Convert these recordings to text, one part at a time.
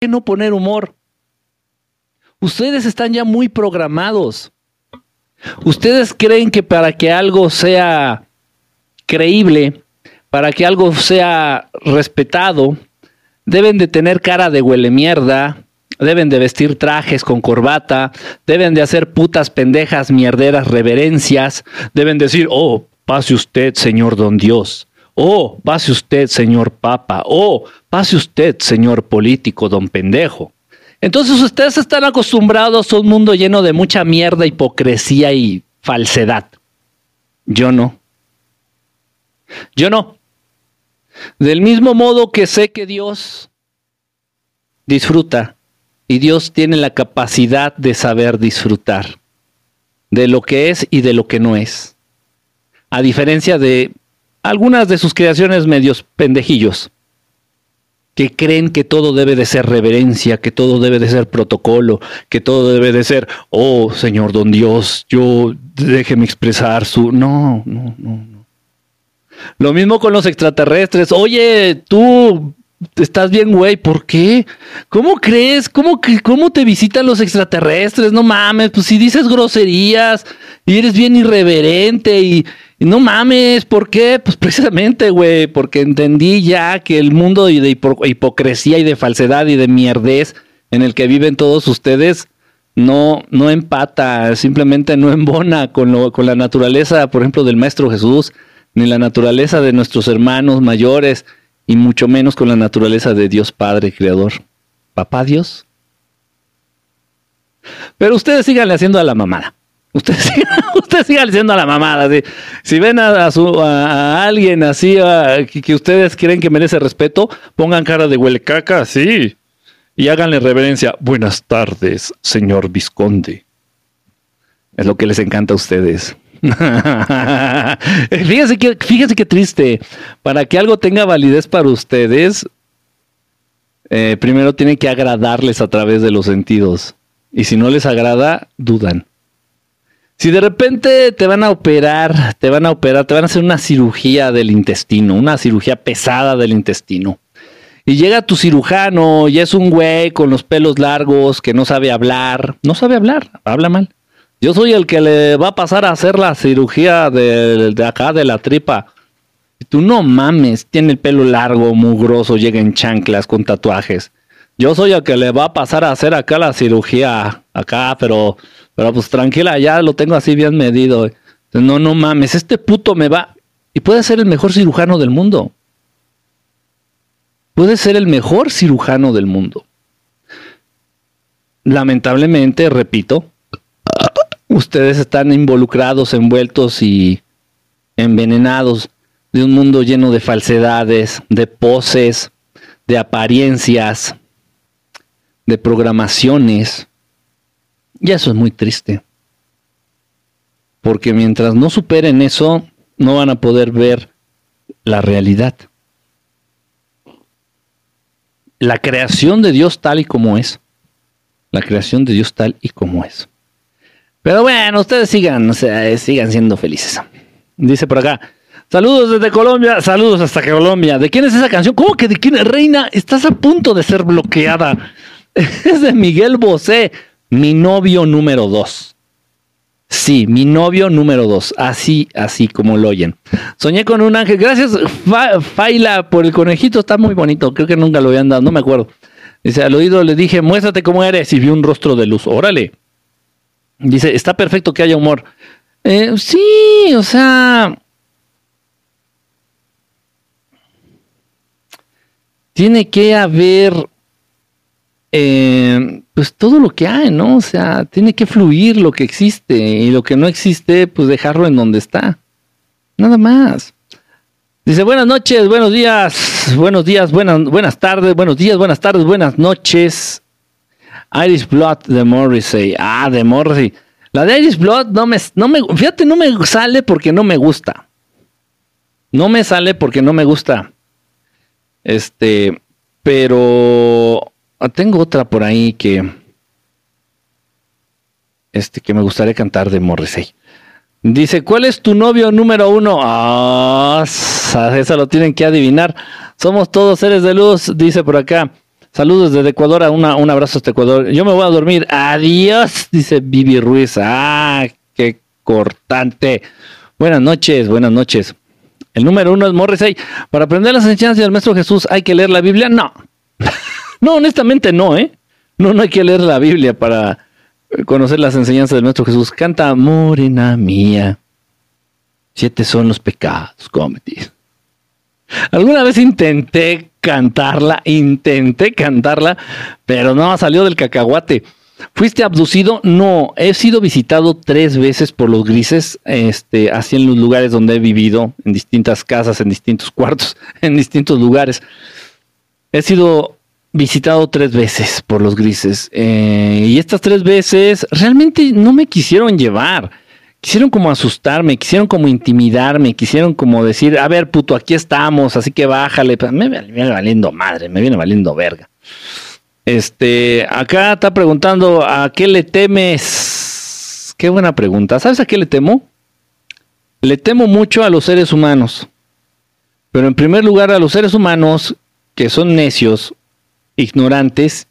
qué no poner humor? Ustedes están ya muy programados. Ustedes creen que para que algo sea creíble, para que algo sea respetado, deben de tener cara de huele mierda, deben de vestir trajes con corbata, deben de hacer putas pendejas mierderas reverencias, deben decir, oh, pase usted, señor don Dios, oh, pase usted, señor papa, oh, pase usted, señor político, don pendejo. Entonces ustedes están acostumbrados a un mundo lleno de mucha mierda, hipocresía y falsedad. Yo no. Yo no. Del mismo modo que sé que Dios disfruta y Dios tiene la capacidad de saber disfrutar de lo que es y de lo que no es. A diferencia de algunas de sus creaciones medios pendejillos que creen que todo debe de ser reverencia, que todo debe de ser protocolo, que todo debe de ser, oh Señor don Dios, yo déjeme expresar su... No, no, no, no. Lo mismo con los extraterrestres. Oye, tú estás bien, güey, ¿por qué? ¿Cómo crees? ¿Cómo, ¿Cómo te visitan los extraterrestres? No mames, pues si dices groserías y eres bien irreverente y, no mames, ¿por qué? Pues precisamente, güey, porque entendí ya que el mundo de hipocresía y de falsedad y de mierdez en el que viven todos ustedes no, no empata, simplemente no embona con, lo, con la naturaleza, por ejemplo, del Maestro Jesús, ni la naturaleza de nuestros hermanos mayores, y mucho menos con la naturaleza de Dios Padre Creador. Papá Dios. Pero ustedes sigan haciendo a la mamada. Ustedes sigan, ustedes sigan haciendo a la mamada. Si ven a, alguien así que, ustedes creen que merece respeto, pongan cara de huele caca, sí. Y háganle reverencia. Buenas tardes, señor Visconde. Es lo que les encanta a ustedes. fíjese, que, fíjese qué triste. Para que algo tenga validez para ustedes, eh, primero tiene que agradarles a través de los sentidos. Y si no les agrada, dudan. Si de repente te van a operar, te van a operar, te van a hacer una cirugía del intestino, una cirugía pesada del intestino. Y llega tu cirujano y es un güey con los pelos largos que no sabe hablar, no sabe hablar, habla mal. Yo soy el que le va a pasar a hacer la cirugía de, acá de la tripa. Y tú no mames, tiene el pelo largo, mugroso, llega en chanclas con tatuajes. Yo soy el que le va a pasar a hacer acá la cirugía, acá, pero, pero pues tranquila, ya lo tengo así bien medido. No, no mames, este puto me va. Y puede ser el mejor cirujano del mundo. Puede ser el mejor cirujano del mundo. Lamentablemente, repito, ustedes están involucrados, envueltos y envenenados de un mundo lleno de falsedades, de poses, de apariencias, de programaciones. Y eso es muy triste. Porque mientras no superen eso, no van a poder ver la realidad. La creación de Dios tal y como es. La creación de Dios tal y como es. Pero bueno, ustedes sigan, o sea, eh, sigan siendo felices. Dice por acá. Saludos desde Colombia, saludos hasta Colombia. ¿De quién es esa canción? ¿Cómo que de quién? Reina, estás a punto de ser bloqueada. Es de Miguel Bosé, mi novio número dos. Sí, mi novio número dos. Así, así como lo oyen. Soñé con un ángel. Gracias, Faila, por el conejito. Está muy bonito. Creo que nunca lo habían dado. No me acuerdo. Dice, al oído le dije, muéstrate cómo eres. Y vi un rostro de luz. Órale. Dice, está perfecto que haya humor. Eh, sí, o sea... Tiene que haber... Eh, pues todo lo que hay, ¿no? O sea, tiene que fluir lo que existe y lo que no existe, pues dejarlo en donde está. Nada más. Dice, buenas noches, buenos días, buenos días, buenas, buenas tardes, buenos días, buenas tardes, buenas noches. Irish Blood de Morrissey. Ah, de Morrissey. La de Irish Blood no me, no me, fíjate, no me sale porque no me gusta. No me sale porque no me gusta. Este, pero tengo otra por ahí que, este, que me gustaría cantar de Morrissey. Dice, ¿cuál es tu novio número uno? Ah, eso lo tienen que adivinar. Somos todos seres de luz, dice por acá. Saludos desde Ecuador, una, un abrazo hasta Ecuador. Yo me voy a dormir. Adiós, dice Vivi Ruiz. Ah, qué cortante. Buenas noches, buenas noches. El número uno es Morrissey. Para aprender las enseñanzas del Maestro Jesús, ¿hay que leer la Biblia? No. no, honestamente no, ¿eh? No, no hay que leer la Biblia para conocer las enseñanzas del Maestro Jesús. Canta, morena mía. Siete son los pecados cometidos. Alguna vez intenté cantarla, intenté cantarla, pero no salió del cacahuate. ¿Fuiste abducido? No, he sido visitado tres veces por los grises, este, así en los lugares donde he vivido, en distintas casas, en distintos cuartos, en distintos lugares. He sido visitado tres veces por los grises eh, y estas tres veces realmente no me quisieron llevar quisieron como asustarme, quisieron como intimidarme, quisieron como decir, a ver, puto, aquí estamos, así que bájale. Me viene valiendo madre, me viene valiendo verga. Este, acá está preguntando, ¿a qué le temes? Qué buena pregunta. ¿Sabes a qué le temo? Le temo mucho a los seres humanos. Pero en primer lugar a los seres humanos que son necios, ignorantes,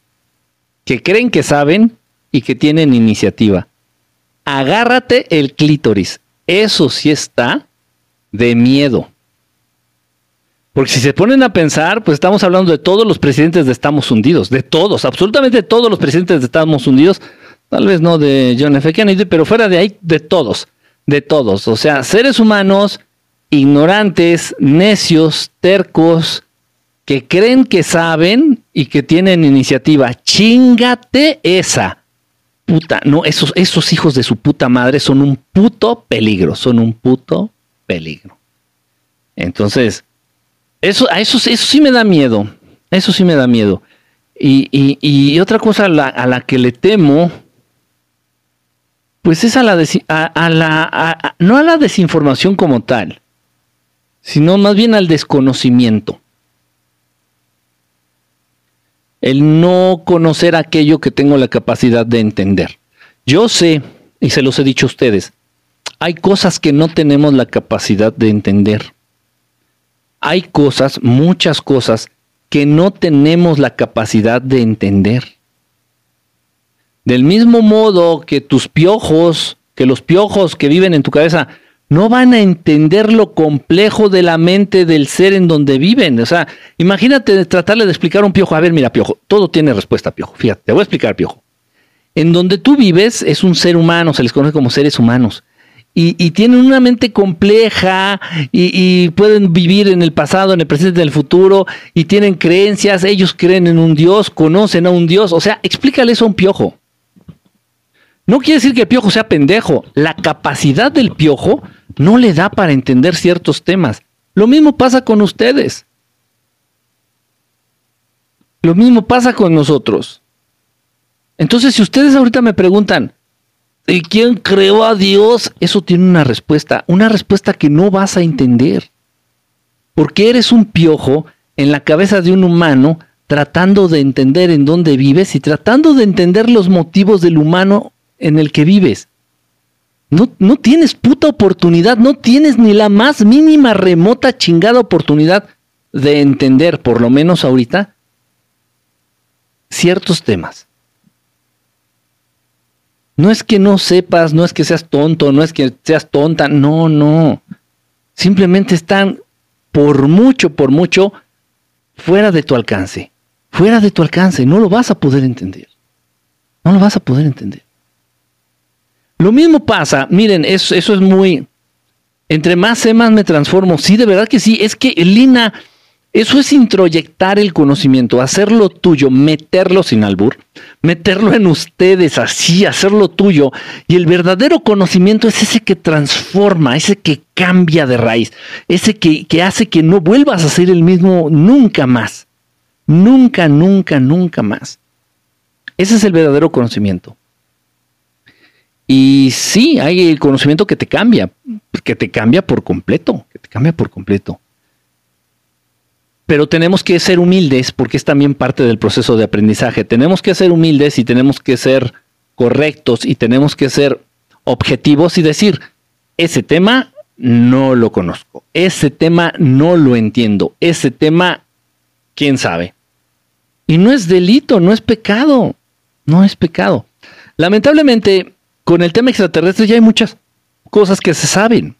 que creen que saben y que tienen iniciativa agárrate el clítoris. Eso sí está de miedo. Porque si se ponen a pensar, pues estamos hablando de todos los presidentes de Estados Unidos, de todos, absolutamente todos los presidentes de Estados Unidos, tal vez no de John F. Kennedy, pero fuera de ahí, de todos, de todos. O sea, seres humanos ignorantes, necios, tercos, que creen que saben y que tienen iniciativa. Chingate esa puta, no, esos, esos hijos de su puta madre son un puto peligro, son un puto peligro. Entonces, eso, a eso, eso sí me da miedo, eso sí me da miedo. Y, otra cosa a la, que le temo, pues es a la, a, la no a la desinformación como tal, sino más bien al desconocimiento el no conocer aquello que tengo la capacidad de entender. Yo sé, y se los he dicho a ustedes, hay cosas que no tenemos la capacidad de entender. Hay cosas, muchas cosas, que no tenemos la capacidad de entender. Del mismo modo que tus piojos, que los piojos que viven en tu cabeza, no van a entender lo complejo de la mente del ser en donde viven. O sea, imagínate tratarle de explicar a un piojo. A ver, mira, piojo, todo tiene respuesta, piojo. Fíjate, te voy a explicar, piojo. En donde tú vives es un ser humano, se les conoce como seres humanos. Y, tienen una mente compleja y, y, pueden vivir en el pasado, en el presente, en el futuro y tienen creencias, ellos creen en un Dios, conocen a un Dios. O sea, explícale eso a un piojo. No quiere decir que el piojo sea pendejo. La capacidad del piojo no le da para entender ciertos temas. Lo mismo pasa con ustedes. Lo mismo pasa con nosotros. Entonces, si ustedes ahorita me preguntan, ¿y quién creó a Dios? Eso tiene una respuesta, una respuesta que no vas a entender. Porque eres un piojo en la cabeza de un humano tratando de entender en dónde vives y tratando de entender los motivos del humano en el que vives. No, no tienes puta oportunidad, no tienes ni la más mínima remota chingada oportunidad de entender, por lo menos ahorita, ciertos temas. No es que no sepas, no es que seas tonto, no es que seas tonta, no, no. Simplemente están por mucho, por mucho, fuera de tu alcance. Fuera de tu alcance, no lo vas a poder entender. No lo vas a poder entender. Lo mismo pasa, miren, eso, eso es muy... Entre más sé, más me transformo. Sí, de verdad que sí. Es que, Lina, eso es introyectar el conocimiento, hacerlo tuyo, meterlo sin albur, meterlo en ustedes así, hacerlo tuyo. Y el verdadero conocimiento es ese que transforma, ese que cambia de raíz, ese que, que hace que no vuelvas a ser el mismo nunca más. Nunca, nunca, nunca más. Ese es el verdadero conocimiento. Y sí, hay el conocimiento que te cambia, que te cambia por completo, que te cambia por completo. Pero tenemos que ser humildes porque es también parte del proceso de aprendizaje. Tenemos que ser humildes y tenemos que ser correctos y tenemos que ser objetivos y decir, ese tema no lo conozco, ese tema no lo entiendo, ese tema, quién sabe. Y no es delito, no es pecado. No es pecado. Lamentablemente, con el tema extraterrestre ya hay muchas cosas que se saben.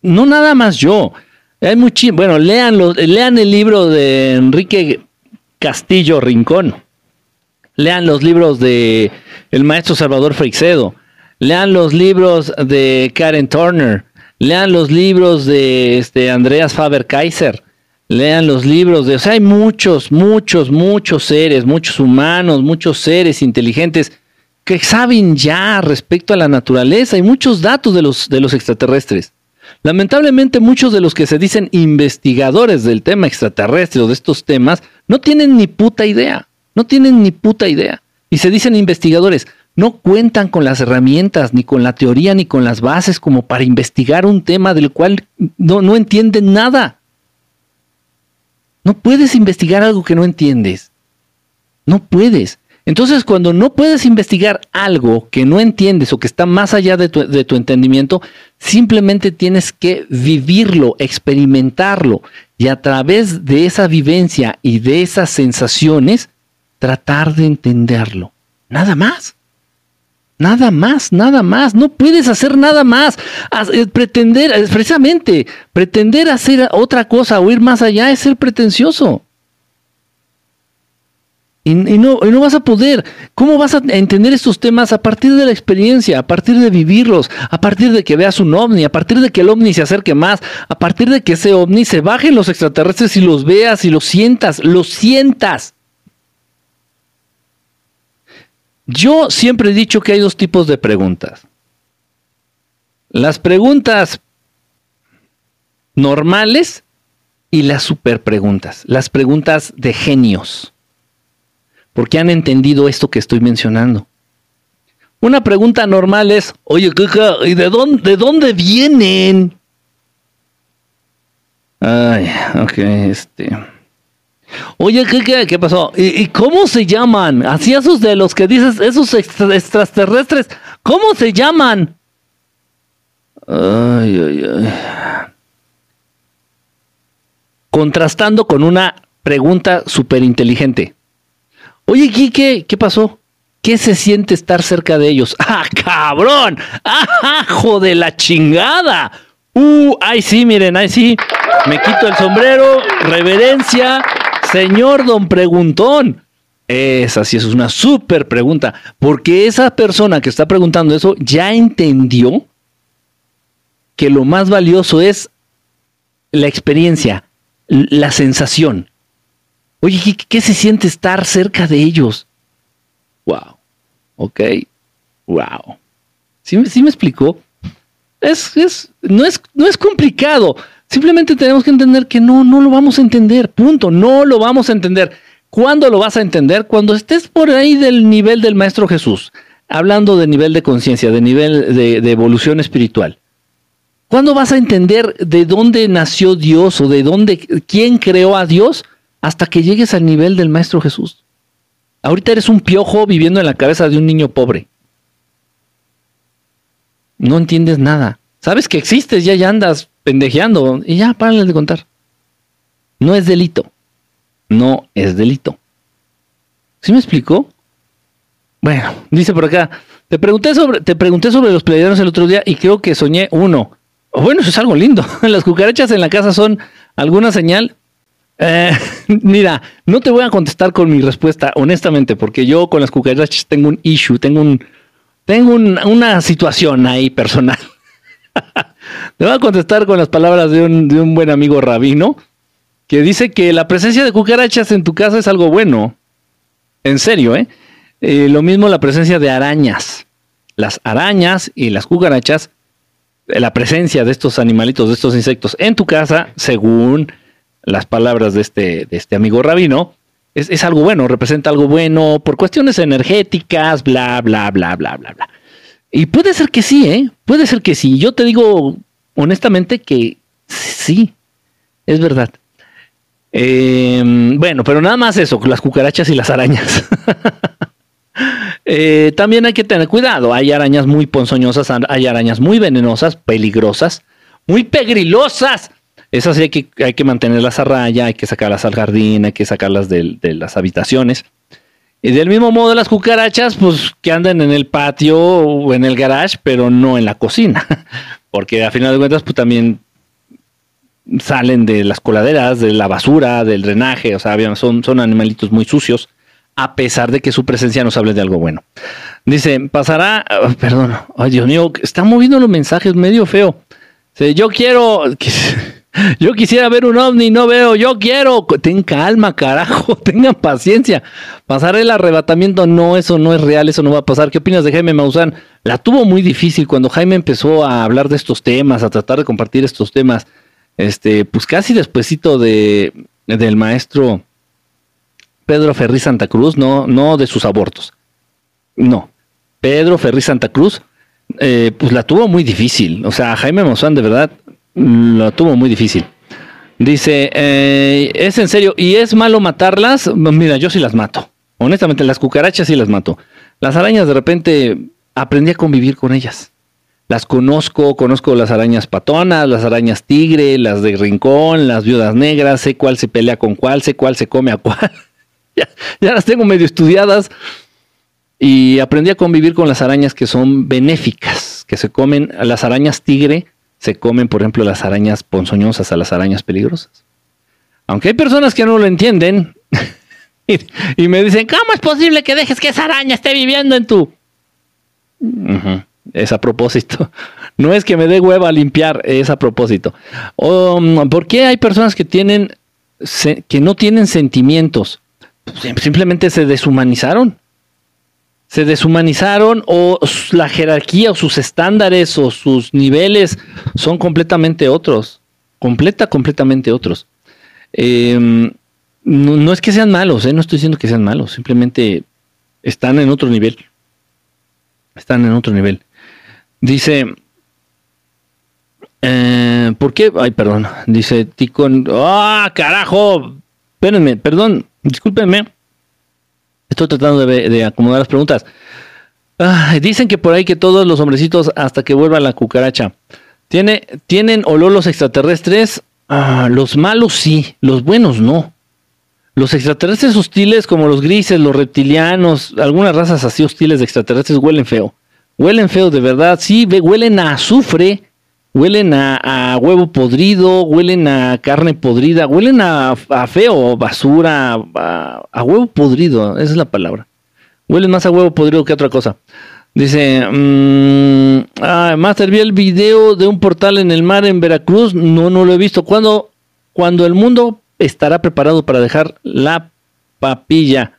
No nada más yo. Hay muchi bueno, lean, lean el libro de Enrique Castillo Rincón. Lean los libros de el maestro Salvador Freixedo. Lean los libros de Karen Turner. Lean los libros de este, Andreas Faber Kaiser. Lean los libros de, o sea, hay muchos, muchos, muchos seres, muchos humanos, muchos seres inteligentes que saben ya respecto a la naturaleza y muchos datos de los, de los extraterrestres. Lamentablemente muchos de los que se dicen investigadores del tema extraterrestre o de estos temas no tienen ni puta idea, no tienen ni puta idea. Y se dicen investigadores, no cuentan con las herramientas, ni con la teoría, ni con las bases como para investigar un tema del cual no, no entienden nada. No puedes investigar algo que no entiendes. No puedes. Entonces, cuando no puedes investigar algo que no entiendes o que está más allá de tu, entendimiento, simplemente tienes que vivirlo, experimentarlo y a través de esa vivencia y de esas sensaciones, tratar de entenderlo. Nada más. Nada más, nada más. No puedes hacer nada más. Eh, pretender, eh, precisamente, pretender hacer otra cosa o ir más allá es ser pretencioso. Y, no, no vas a poder. ¿Cómo vas a entender estos temas a partir de la experiencia, a partir de vivirlos, a partir de que veas un ovni, a partir de que el ovni se acerque más, a partir de que ese ovni se baje en los extraterrestres y los veas y los sientas, los sientas? Yo siempre he dicho que hay dos tipos de preguntas. Las preguntas normales y las super preguntas, las preguntas de genios porque han entendido esto que estoy mencionando. Una pregunta normal es, oye, ¿y de dónde, de dónde vienen? Ay, ok, este. Oye, ¿qué, qué, pasó? ¿Y, cómo se llaman? Así esos de los que dices, esos extraterrestres, ¿cómo se llaman? Ay, ay, ay. Contrastando con una pregunta súper inteligente. Oye, Quique, ¿qué pasó? ¿Qué se siente estar cerca de ellos? ¡Ah, cabrón! ¡Ah, ¡Hijo de la chingada! ¡Uh! ¡Ay, sí, miren! ¡Ay, sí! Me quito el sombrero, reverencia, señor don preguntón. Esa sí es una súper pregunta, porque esa persona que está preguntando eso ya entendió que lo más valioso es la experiencia, la sensación. Oye, ¿qué, se siente estar cerca de ellos? Wow. Ok. Wow. ¿Sí, me explicó? Es, es, no, es, no es complicado. Simplemente tenemos que entender que no, no lo vamos a entender. Punto. No lo vamos a entender. ¿Cuándo lo vas a entender? Cuando estés por ahí del nivel del Maestro Jesús. Hablando de nivel de conciencia, de nivel de, de evolución espiritual. ¿Cuándo vas a entender de dónde nació Dios o de dónde, quién creó a Dios? Hasta que llegues al nivel del Maestro Jesús. Ahorita eres un piojo viviendo en la cabeza de un niño pobre. No entiendes nada. Sabes que existes, ya, ya andas pendejeando y ya, párale de contar. No es delito. No es delito. ¿Sí me explicó? Bueno, dice por acá, te pregunté sobre, te pregunté sobre los pleiadianos el otro día y creo que soñé uno. Bueno, eso es algo lindo. Las cucarachas en la casa son alguna señal eh, mira, no te voy a contestar con mi respuesta, honestamente, porque yo con las cucarachas tengo un issue, tengo un, tengo una situación ahí personal. te voy a contestar con las palabras de un, de un buen amigo rabino, que dice que la presencia de cucarachas en tu casa es algo bueno. En serio, ¿eh? ¿eh? lo mismo la presencia de arañas. Las arañas y las cucarachas, la presencia de estos animalitos, de estos insectos en tu casa, según las palabras de este, de este amigo rabino, es, es, algo bueno, representa algo bueno por cuestiones energéticas, bla, bla, bla, bla, bla, bla. Y puede ser que sí, ¿eh? Puede ser que sí. Yo te digo honestamente que sí, es verdad. Em, bueno, pero nada más eso, las cucarachas y las arañas. Eh, también hay que tener cuidado. Hay arañas muy ponzoñosas, hay arañas muy venenosas, peligrosas, muy pegrilosas Esas sí hay que, hay que mantenerlas a raya, hay que sacarlas al jardín, hay que sacarlas de, las habitaciones. Y del mismo modo las cucarachas, pues que anden en el patio o en el garage, pero no en la cocina. Porque a final de cuentas, pues también salen de las coladeras, de la basura, del drenaje, o sea, son, son animalitos muy sucios, a pesar de que su presencia nos hable de algo bueno. Dice, pasará, ah, perdón, ay Dios mío, está moviendo los mensajes medio feo. yo quiero, yo quisiera ver un ovni, no veo, yo quiero. Ten calma, carajo, tengan paciencia. Pasar el arrebatamiento, no, eso no es real, eso no va a pasar. ¿Qué opinas de Jaime Maussan? La tuvo muy difícil cuando Jaime empezó a hablar de estos temas, a tratar de compartir estos temas. Este, pues casi despuesito de, del maestro Pedro Ferri Santa Cruz, no, no de sus abortos. No. Pedro Ferri Santa Cruz, eh, pues la tuvo muy difícil. O sea, Jaime Maussan de verdad la tuvo muy difícil. Dice, eh, es en serio, ¿y es malo matarlas? Mira, yo sí las mato. Honestamente, las cucarachas sí las mato. Las arañas de repente aprendí a convivir con ellas. Las conozco, conozco las arañas patonas, las arañas tigre, las de rincón, las viudas negras, sé cuál se pelea con cuál, sé cuál se come a cuál. ya, las tengo medio estudiadas y aprendí a convivir con las arañas que son benéficas, que se comen, las arañas tigre se comen, por ejemplo, las arañas ponzoñosas a las arañas peligrosas. Aunque hay personas que no lo entienden y, me dicen, ¿cómo es posible que dejes que esa araña esté viviendo en tu... Es a propósito. No es que me dé hueva limpiar, es a propósito. Um, ¿Por qué hay personas que tienen que no tienen sentimientos? Simplemente se deshumanizaron. Se deshumanizaron o la jerarquía o sus estándares o sus niveles son completamente otros. Completa, completamente otros. Em, no, es que sean malos, ¿eh? no estoy diciendo que sean malos, simplemente están en otro nivel. Están en otro nivel. Dice, eh, ¿por qué? Ay, perdón. Dice Ticon. ¡Ah, carajo! Espérenme, perdón, discúlpenme. Estoy tratando de, acomodar las preguntas. dicen que por ahí que todos los hombrecitos hasta que vuelva la cucaracha. ¿Tiene, ¿Tienen olor los extraterrestres? Ah, los malos sí, los buenos no. Los extraterrestres hostiles como los grises, los reptilianos, algunas razas así hostiles de extraterrestres huelen feo huelen feo de verdad, sí, huelen a azufre, huelen a, huevo podrido, huelen a carne podrida, huelen a, feo, basura, a, huevo podrido, esa es la palabra. Huelen más a huevo podrido que otra cosa. Dice, mmm, ah, Master, vi el video de un portal en el mar en Veracruz, no, no lo he visto. ¿Cuándo, cuando el mundo estará preparado para dejar la papilla?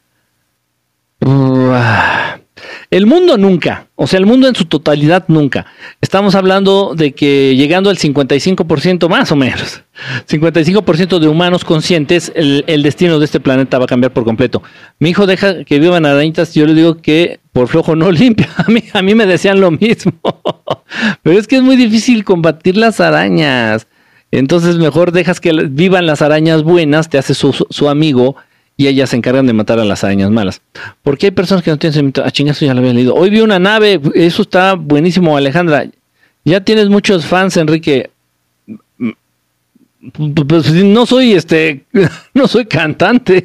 El mundo nunca, o sea, el mundo en su totalidad nunca. Estamos hablando de que llegando al 55% más o menos, 55% de humanos conscientes, el, destino de este planeta va a cambiar por completo. Mi hijo deja que vivan arañitas, yo le digo que por flojo no limpia. A mí, a mí me decían lo mismo. Pero es que es muy difícil combatir las arañas. Entonces mejor dejas que vivan las arañas buenas, te haces su, su amigo y ellas se encargan de matar a las arañas malas. Porque hay personas que no tienen sentimiento. Ah, chingazo, ya lo había leído. Hoy vi una nave, eso está buenísimo, Alejandra. Ya tienes muchos fans, Enrique. Pues no soy este, no soy cantante.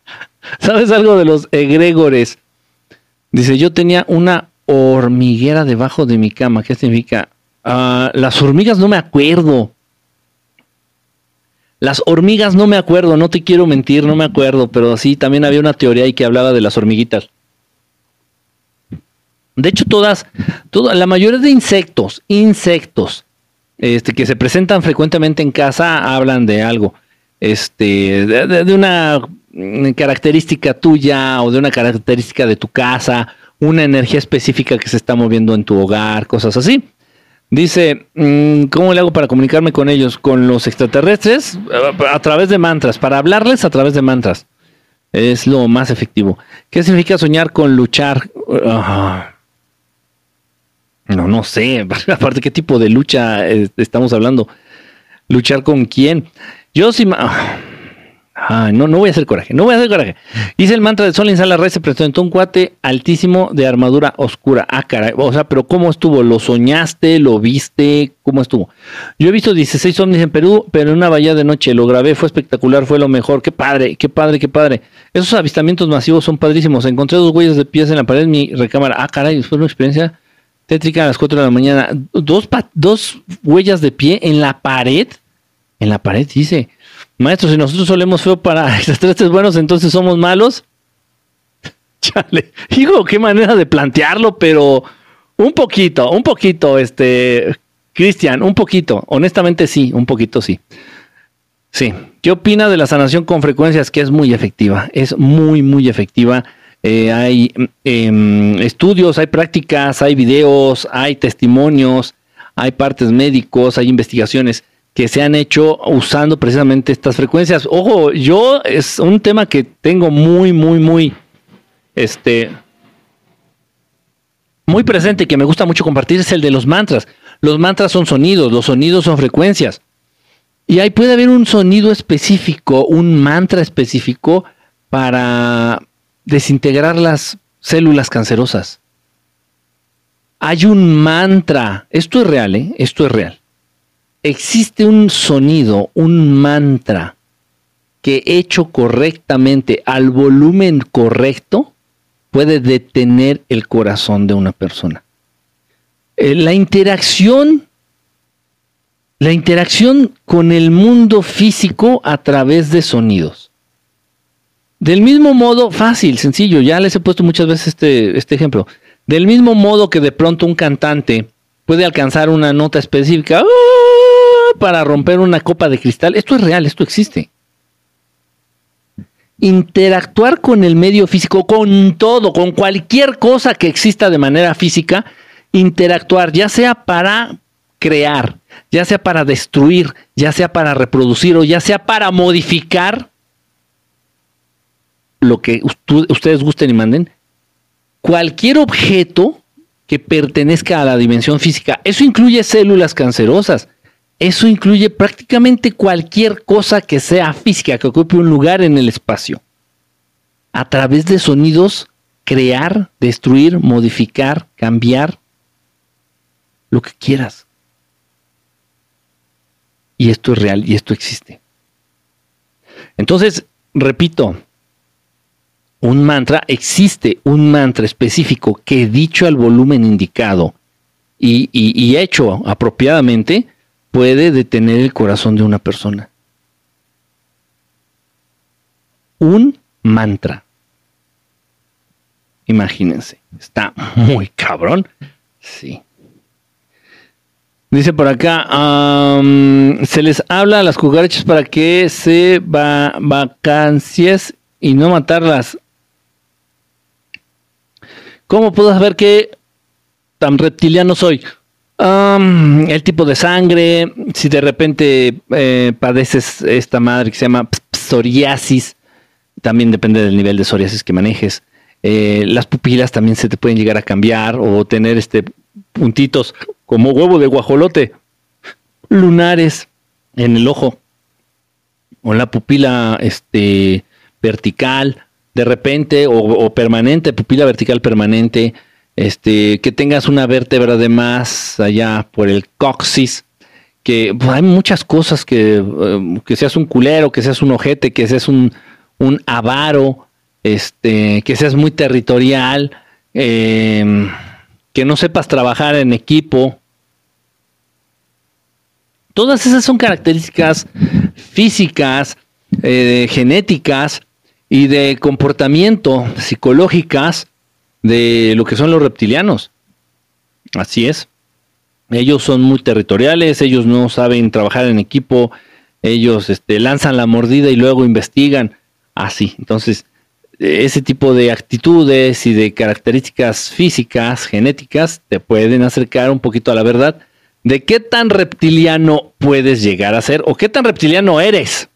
¿Sabes algo de los egregores? Dice, yo tenía una hormiguera debajo de mi cama. ¿Qué significa? Ah, las hormigas no me acuerdo. Las hormigas no me acuerdo, no te quiero mentir, no me acuerdo, pero sí, también había una teoría ahí que hablaba de las hormiguitas. De hecho, todas, la mayoría de insectos, insectos, este, que se presentan frecuentemente en casa, hablan de algo, este, de, una característica tuya o de una característica de tu casa, una energía específica que se está moviendo en tu hogar, cosas así. Dice, mm, ¿cómo le hago para comunicarme con ellos? Con los extraterrestres a través de mantras, para hablarles a través de mantras. Es lo más efectivo. ¿Qué significa soñar con luchar? no, no sé. Aparte, ¿qué tipo de lucha estamos hablando? ¿Luchar con quién? Yo sí... Ah, no, no voy a hacer coraje, no voy a hacer coraje. Hice el mantra de Sol en sala se presentó un cuate altísimo de armadura oscura. Ah, caray. O sea, pero ¿cómo estuvo? ¿Lo soñaste? ¿Lo viste? ¿Cómo estuvo? Yo he visto 16 ovnis en Perú, pero en una bahía de noche. Lo grabé, fue espectacular, fue lo mejor. Qué padre, qué padre, qué padre. Esos avistamientos masivos son padrísimos. Encontré dos huellas de pies en la pared de mi recámara. Ah, caray, fue una experiencia tétrica a las 4 de la mañana. Dos, dos huellas de pie en la pared. En la pared, dice. Maestro, si nosotros solemos feo para extraterrestres buenos, entonces somos malos. Chale, digo, qué manera de plantearlo, pero un poquito, un poquito, este, Cristian, un poquito. Honestamente sí, un poquito sí. Sí. ¿Qué opina de la sanación con frecuencias? Que es muy efectiva, es muy, muy efectiva. Eh, hay em, estudios, hay prácticas, hay videos, hay testimonios, hay partes médicos, hay investigaciones que se han hecho usando precisamente estas frecuencias. Ojo, yo es un tema que tengo muy, muy, muy, este, muy presente que me gusta mucho compartir es el de los mantras. Los mantras son sonidos, los sonidos son frecuencias. Y ahí puede haber un sonido específico, un mantra específico para desintegrar las células cancerosas. Hay un mantra, esto es real, ¿eh? esto es real existe un sonido, un mantra que hecho correctamente al volumen correcto puede detener el corazón de una persona. Eh, la interacción, la interacción con el mundo físico a través de sonidos. Del mismo modo, fácil, sencillo, ya les he puesto muchas veces este, este ejemplo. Del mismo modo que de pronto un cantante puede alcanzar una nota específica, para romper una copa de cristal. Esto es real, esto existe. Interactuar con el medio físico, con todo, con cualquier cosa que exista de manera física, interactuar, ya sea para crear, ya sea para destruir, ya sea para reproducir o ya sea para modificar lo que ustedes gusten y manden, cualquier objeto que pertenezca a la dimensión física, eso incluye células cancerosas, eso incluye prácticamente cualquier cosa que sea física, que ocupe un lugar en el espacio. A través de sonidos, crear, destruir, modificar, cambiar, lo que quieras. Y esto es real y esto existe. Entonces, repito, un mantra, existe un mantra específico que dicho al volumen indicado y, hecho apropiadamente, puede detener el corazón de una persona. Un mantra. Imagínense, está muy cabrón. Sí. Dice por acá, se les habla a las cucarachas para que se va vacancias y no matarlas. ¿Cómo puedo saber que tan reptiliano soy? el tipo de sangre, si de repente eh, padeces esta madre que se llama psoriasis, también depende del nivel de psoriasis que manejes. Eh, las pupilas también se te pueden llegar a cambiar o tener este puntitos como huevo de guajolote, lunares en el ojo o la pupila este, vertical de repente o permanente, pupila vertical permanente este, que tengas una vértebra de más allá por el coxis, que pues, hay muchas cosas que, eh, que seas un culero, que seas un ojete, que seas un, un avaro, este, que seas muy territorial, em, que no sepas trabajar en equipo. Todas esas son características físicas, eh, genéticas y de comportamiento psicológicas de lo que son los reptilianos. Así es. Ellos son muy territoriales, ellos no saben trabajar en equipo, ellos este, lanzan la mordida y luego investigan. Así. Entonces, ese tipo de actitudes y de características físicas, genéticas, te pueden acercar un poquito a la verdad de qué tan reptiliano puedes llegar a ser o qué tan reptiliano eres.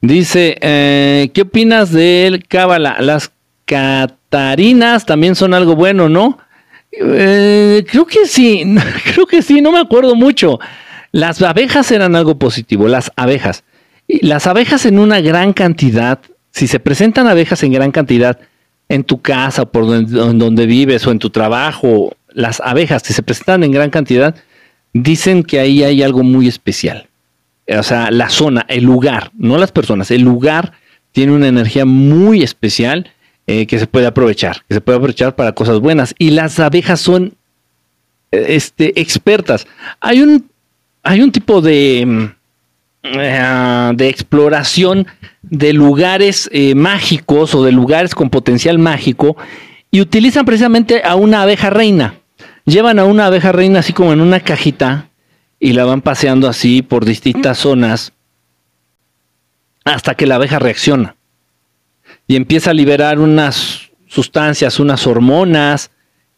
Dice, eh, ¿qué opinas del Cábala? Las catarinas también son algo bueno, ¿no? Eh, creo que sí, creo que sí, no me acuerdo mucho. Las abejas eran algo positivo, las abejas. Las abejas en una gran cantidad, si se presentan abejas en gran cantidad en tu casa, por donde, vives o en tu trabajo, las abejas si se presentan en gran cantidad, dicen que ahí hay algo muy especial. O sea, la zona, el lugar, no las personas, el lugar tiene una energía muy especial eh, que se puede aprovechar, que se puede aprovechar para cosas buenas. Y las abejas son eh, este, expertas. Hay un, hay un tipo de, mm, eh, de exploración de lugares mágicos o de lugares con potencial mágico y utilizan precisamente a una abeja reina. Llevan a una abeja reina así como en una cajita y la van paseando así por distintas zonas hasta que la abeja reacciona y empieza a liberar unas sustancias, unas hormonas,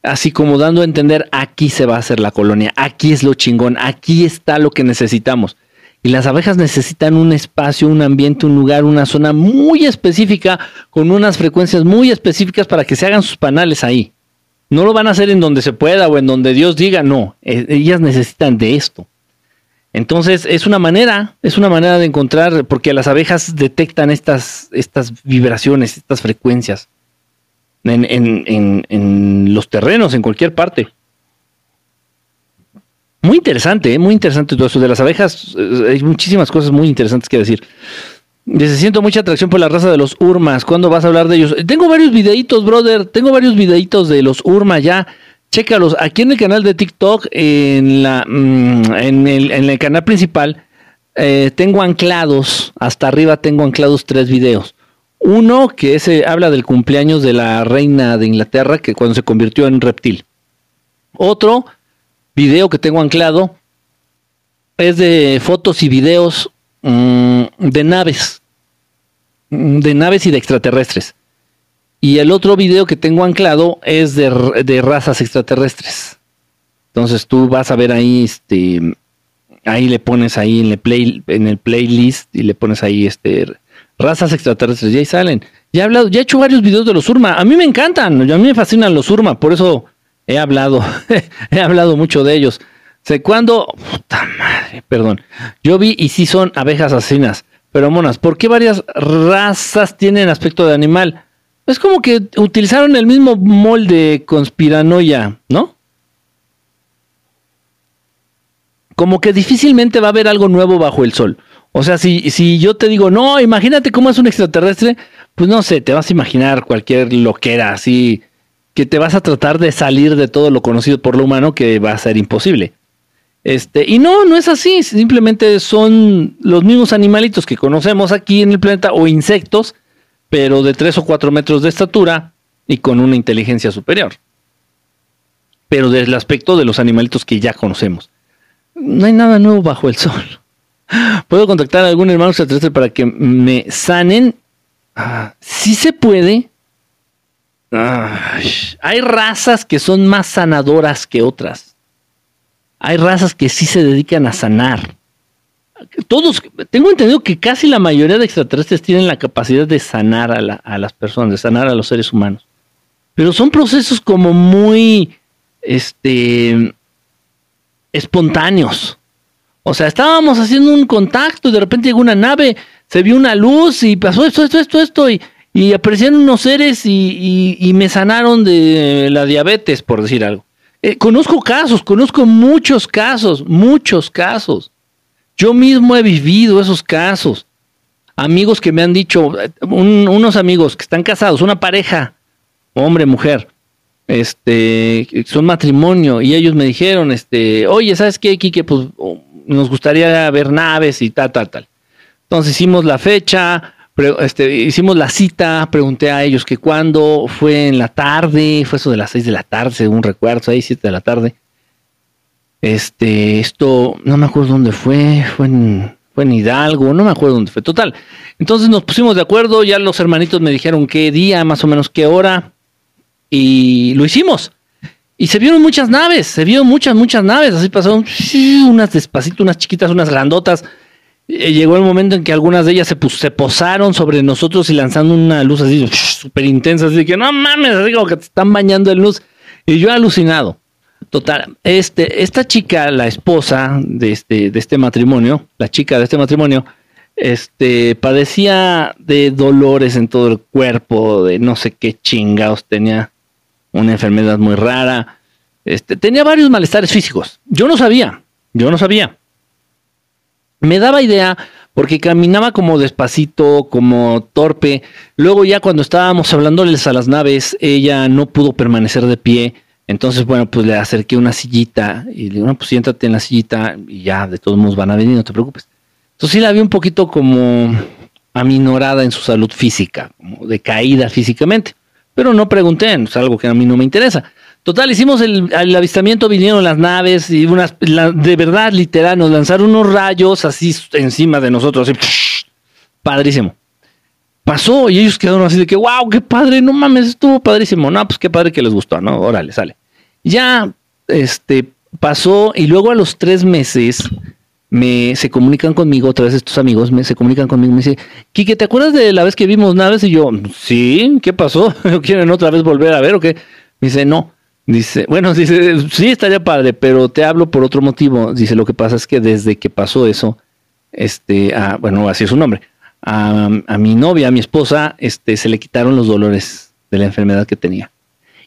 así como dando a entender aquí se va a hacer la colonia, aquí es lo chingón, aquí está lo que necesitamos. Y las abejas necesitan un espacio, un ambiente, un lugar, una zona muy específica, con unas frecuencias muy específicas para que se hagan sus panales ahí. No lo van a hacer en donde se pueda o en donde Dios diga, no, e, ellas necesitan de esto. Entonces es una manera, es una manera de encontrar, porque las abejas detectan estas, estas vibraciones, estas frecuencias en, los terrenos, en cualquier parte. Muy interesante, ¿eh? muy interesante todo eso de las abejas. Eh, hay muchísimas cosas muy interesantes que decir. Dice, siento mucha atracción por la raza de los urmas. ¿Cuándo vas a hablar de ellos? Tengo varios videitos, brother. Tengo varios videitos de los urmas ya. Chécalos, aquí en el canal de TikTok, en, la, mm, en, el, canal principal, eh, tengo anclados, hasta arriba tengo anclados tres videos. Uno que ese habla del cumpleaños de la reina de Inglaterra, que cuando se convirtió en reptil. Otro video que tengo anclado es de fotos y videos mm, de naves, mm, de naves y de extraterrestres. Y el otro video que tengo anclado es de, razas extraterrestres. Entonces tú vas a ver ahí, este, ahí le pones ahí en el, play, en el playlist y le pones ahí, este, razas extraterrestres y ahí salen. Ya he hablado, ya he hecho varios videos de los Urma. A mí me encantan, a mí me fascinan los Urma, por eso he hablado, he hablado mucho de ellos. Sé cuándo, puta madre, perdón. Yo vi y sí son abejas asesinas, pero monas, ¿por qué varias razas tienen aspecto de animal? Es como que utilizaron el mismo molde conspiranoia, ¿no? Como que difícilmente va a haber algo nuevo bajo el sol. O sea, si, si yo te digo, no, imagínate cómo es un extraterrestre, pues no sé, te vas a imaginar cualquier loquera así, que te vas a tratar de salir de todo lo conocido por lo humano, que va a ser imposible. Este, y no, no es así, simplemente son los mismos animalitos que conocemos aquí en el planeta o insectos pero de 3 o 4 metros de estatura y con una inteligencia superior. Pero desde el aspecto de los animalitos que ya conocemos. No hay nada nuevo bajo el sol. ¿Puedo contactar a algún hermano extraterrestre para que me sanen? Ah, sí se puede. hay razas que son más sanadoras que otras. Hay razas que sí se dedican a sanar todos, tengo entendido que casi la mayoría de extraterrestres tienen la capacidad de sanar a, las personas, de sanar a los seres humanos. Pero son procesos como muy, este, espontáneos. O sea, estábamos haciendo un contacto y de repente llegó una nave, se vio una luz y pasó esto, esto, esto, esto, y, aparecieron unos seres y, me sanaron de la diabetes, por decir algo. Eh, conozco casos, conozco muchos casos, muchos casos. Yo mismo he vivido esos casos. Amigos que me han dicho, unos amigos que están casados, una pareja, hombre, mujer, este, son matrimonio, y ellos me dijeron, este, oye, ¿sabes qué, Kike? Pues nos gustaría ver naves y tal, tal, tal. Entonces hicimos la fecha, este, hicimos la cita, pregunté a ellos que cuándo, fue en la tarde, fue eso de las seis de la tarde, según recuerdo, seis, siete de la tarde. Este, esto, no me acuerdo dónde fue, fue en, fue en Hidalgo, no me acuerdo dónde fue. Total. Entonces nos pusimos de acuerdo, ya los hermanitos me dijeron qué día, más o menos qué hora, y lo hicimos. Y se vieron muchas naves, se vieron muchas, muchas naves, así pasaron unas despacito, unas chiquitas, unas grandotas. Eh, llegó el momento en que algunas de ellas se, se posaron sobre nosotros y lanzando una luz así súper intensa, así que no mames, así como que te están bañando en luz. Y yo alucinado. Total, este, esta chica, la esposa de este, de este matrimonio, la chica de este matrimonio, Este, padecía de dolores en todo el cuerpo, de no sé qué chingados, tenía una enfermedad muy rara. Este, tenía varios malestares físicos. Yo no sabía, yo no sabía. Me daba idea porque caminaba como despacito, como torpe. Luego ya cuando estábamos hablándoles a las naves, ella no pudo permanecer de pie. Entonces, bueno, pues le acerqué una sillita y le digo, no, pues siéntate en la sillita y ya, de todos modos van a venir, no te preocupes. Entonces sí la vi un poquito como aminorada en su salud física, como decaída físicamente. Pero no pregunté, es algo que a mí no me interesa. Total, hicimos el, avistamiento, vinieron las naves y unas, de verdad, literal, nos lanzaron unos rayos así encima de nosotros, así, padrísimo. Pasó y ellos quedaron así de que, wow, qué padre, no mames, estuvo padrísimo. No, pues qué padre que les gustó, ¿no? Órale, sale. Ya, este, pasó y luego a los tres meses me se comunican conmigo, otra vez estos amigos me se comunican conmigo, me dice, Kike, ¿te acuerdas de la vez que vimos naves? Y yo, sí, ¿qué pasó? ¿Quieren otra vez volver a ver o qué? Me dice, no. Dice, bueno, dice, sí, estaría padre, pero te hablo por otro motivo. Dice, lo que pasa es que desde que pasó eso, este, bueno, así es su nombre, a, a, mi novia, a mi esposa, este, se le quitaron los dolores de la enfermedad que tenía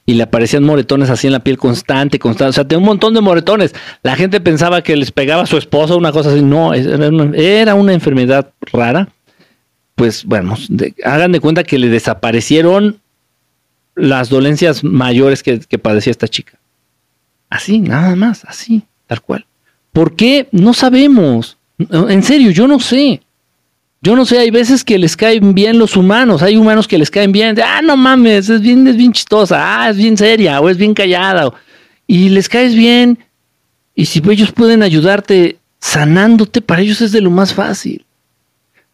y le aparecían moretones así en la piel constante, constante. O sea, tenía un montón de moretones. La gente pensaba que les pegaba a su esposa una cosa así. No, era una, enfermedad rara. Pues bueno, hagan de cuenta que le desaparecieron las dolencias mayores que, que padecía esta chica. Así, nada más, así, tal cual. ¿Por qué? No sabemos. En serio, yo no sé. Yo no sé, hay veces que les caen bien los humanos, hay humanos que les caen bien, ah, no mames, es bien, es bien chistosa, ah, es bien seria, o es bien callada, y les caes bien, y si ellos pueden ayudarte sanándote, para ellos es de lo más fácil.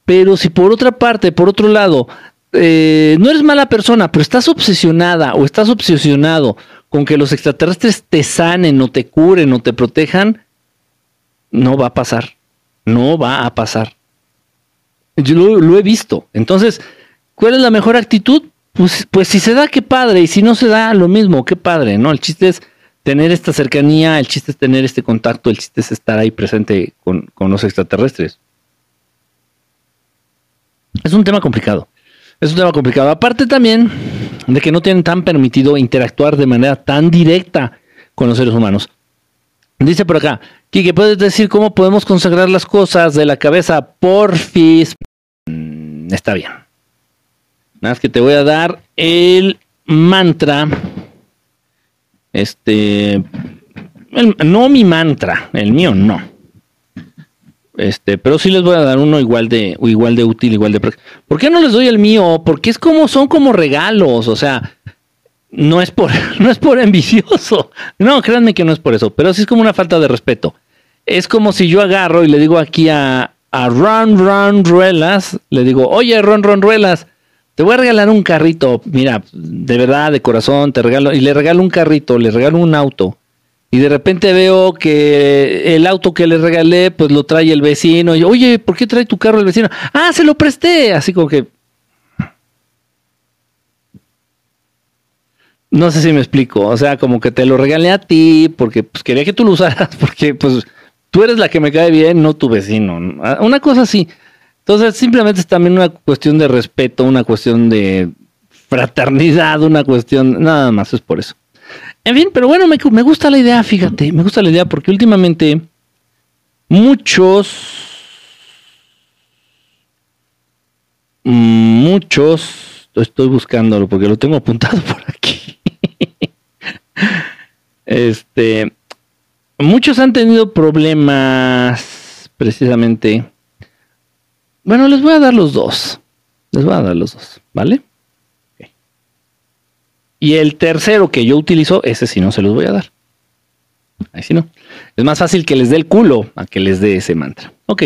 Pero si por otra parte, por otro lado, eh, no eres mala persona, pero estás obsesionada o estás obsesionado con que los extraterrestres te sanen o te curen o te protejan, no va a pasar. No va a pasar. Yo lo, he visto. Entonces, ¿cuál es la mejor actitud? Pues, pues si se da, qué padre. Y si no se da, lo mismo, qué padre, ¿no? El chiste es tener esta cercanía, el chiste es tener este contacto, el chiste es estar ahí presente con, con los extraterrestres. Es un tema complicado. Es un tema complicado. Aparte también de que no tienen tan permitido interactuar de manera tan directa con los seres humanos. Dice por acá, Kike, ¿puedes decir cómo podemos consagrar las cosas de la cabeza? Porfis. Mm, está bien. Nada más que te voy a dar el mantra. Este. no mi mantra, el mío no. Este, pero sí les voy a dar uno igual de, igual de útil, igual de. ¿Por qué no les doy el mío? Porque es como, son como regalos. O sea, no es por, no es por envicioso. No, créanme que no es por eso, pero sí es como una falta de respeto. Es como si yo agarro y le digo aquí a, a Ron Ron Ruelas, le digo, oye Ron Ron Ruelas, te voy a regalar un carrito, mira, de verdad, de corazón, te regalo, y le regalo un carrito, le regalo un auto. Y de repente veo que el auto que le regalé, pues lo trae el vecino. Y oye, ¿por qué trae tu carro el vecino? Ah, se lo presté. Así como que, No sé si me explico, o sea, como que te lo regalé a ti porque pues quería que tú lo usaras, porque pues tú eres la que me cae bien, no tu vecino. Una cosa así. Entonces, simplemente es también una cuestión de respeto, una cuestión de fraternidad, una cuestión, nada más es por eso. En fin, pero bueno, me, me gusta la idea, fíjate, me gusta la idea porque últimamente muchos, muchos, estoy buscándolo porque lo tengo apuntado por aquí. Este, muchos han tenido problemas precisamente. Bueno, les voy a dar los dos. Les voy a dar los dos, ¿vale? Y el tercero que yo utilizo, ese sí no se los voy a dar. Ahí sí no. Es más fácil que les dé el culo a que les dé ese mantra. Ok.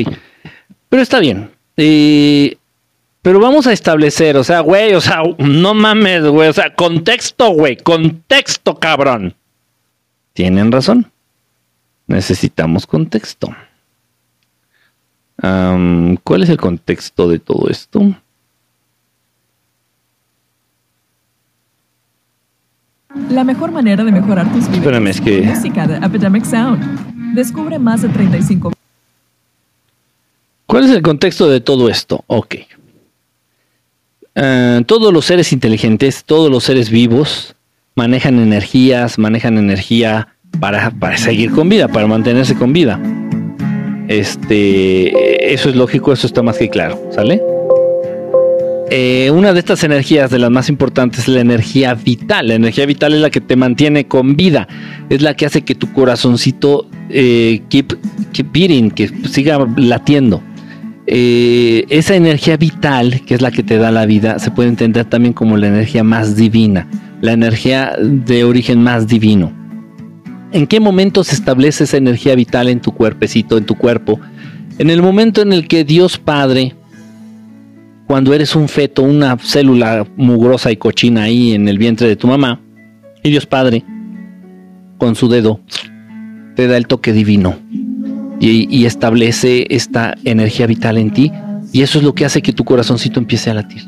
Pero está bien. Pero vamos a establecer, o sea, güey, o sea, no mames, güey, o sea, contexto, güey, contexto, cabrón. Tienen razón. Necesitamos contexto. ¿Cuál es el contexto de todo esto? La mejor manera de mejorar tus vidas Espérame, es que... música de Epidemic Sound. Descubre más de 35 ¿Cuál es el contexto de todo esto? Ok. Eh, todos los seres inteligentes, todos los seres vivos manejan energías, manejan energía para, para seguir con vida, para mantenerse con vida. Este, eso es lógico, eso está más que claro, ¿sale? Eh, una de estas energías, de las más importantes, es la energía vital. La energía vital es la que te mantiene con vida, es la que hace que tu corazoncito eh, keep, keep que siga latiendo. Eh, esa energía vital, que es la que te da la vida, se puede entender también como la energía más divina, la energía de origen más divino. ¿En qué momento se establece esa energía vital en tu cuerpecito, en tu cuerpo? En el momento en el que Dios Padre, cuando eres un feto, una célula mugrosa y cochina ahí en el vientre de tu mamá, y Dios Padre, con su dedo, te da el toque divino y, establece esta energía vital en ti, y eso es lo que hace que tu corazoncito empiece a latir.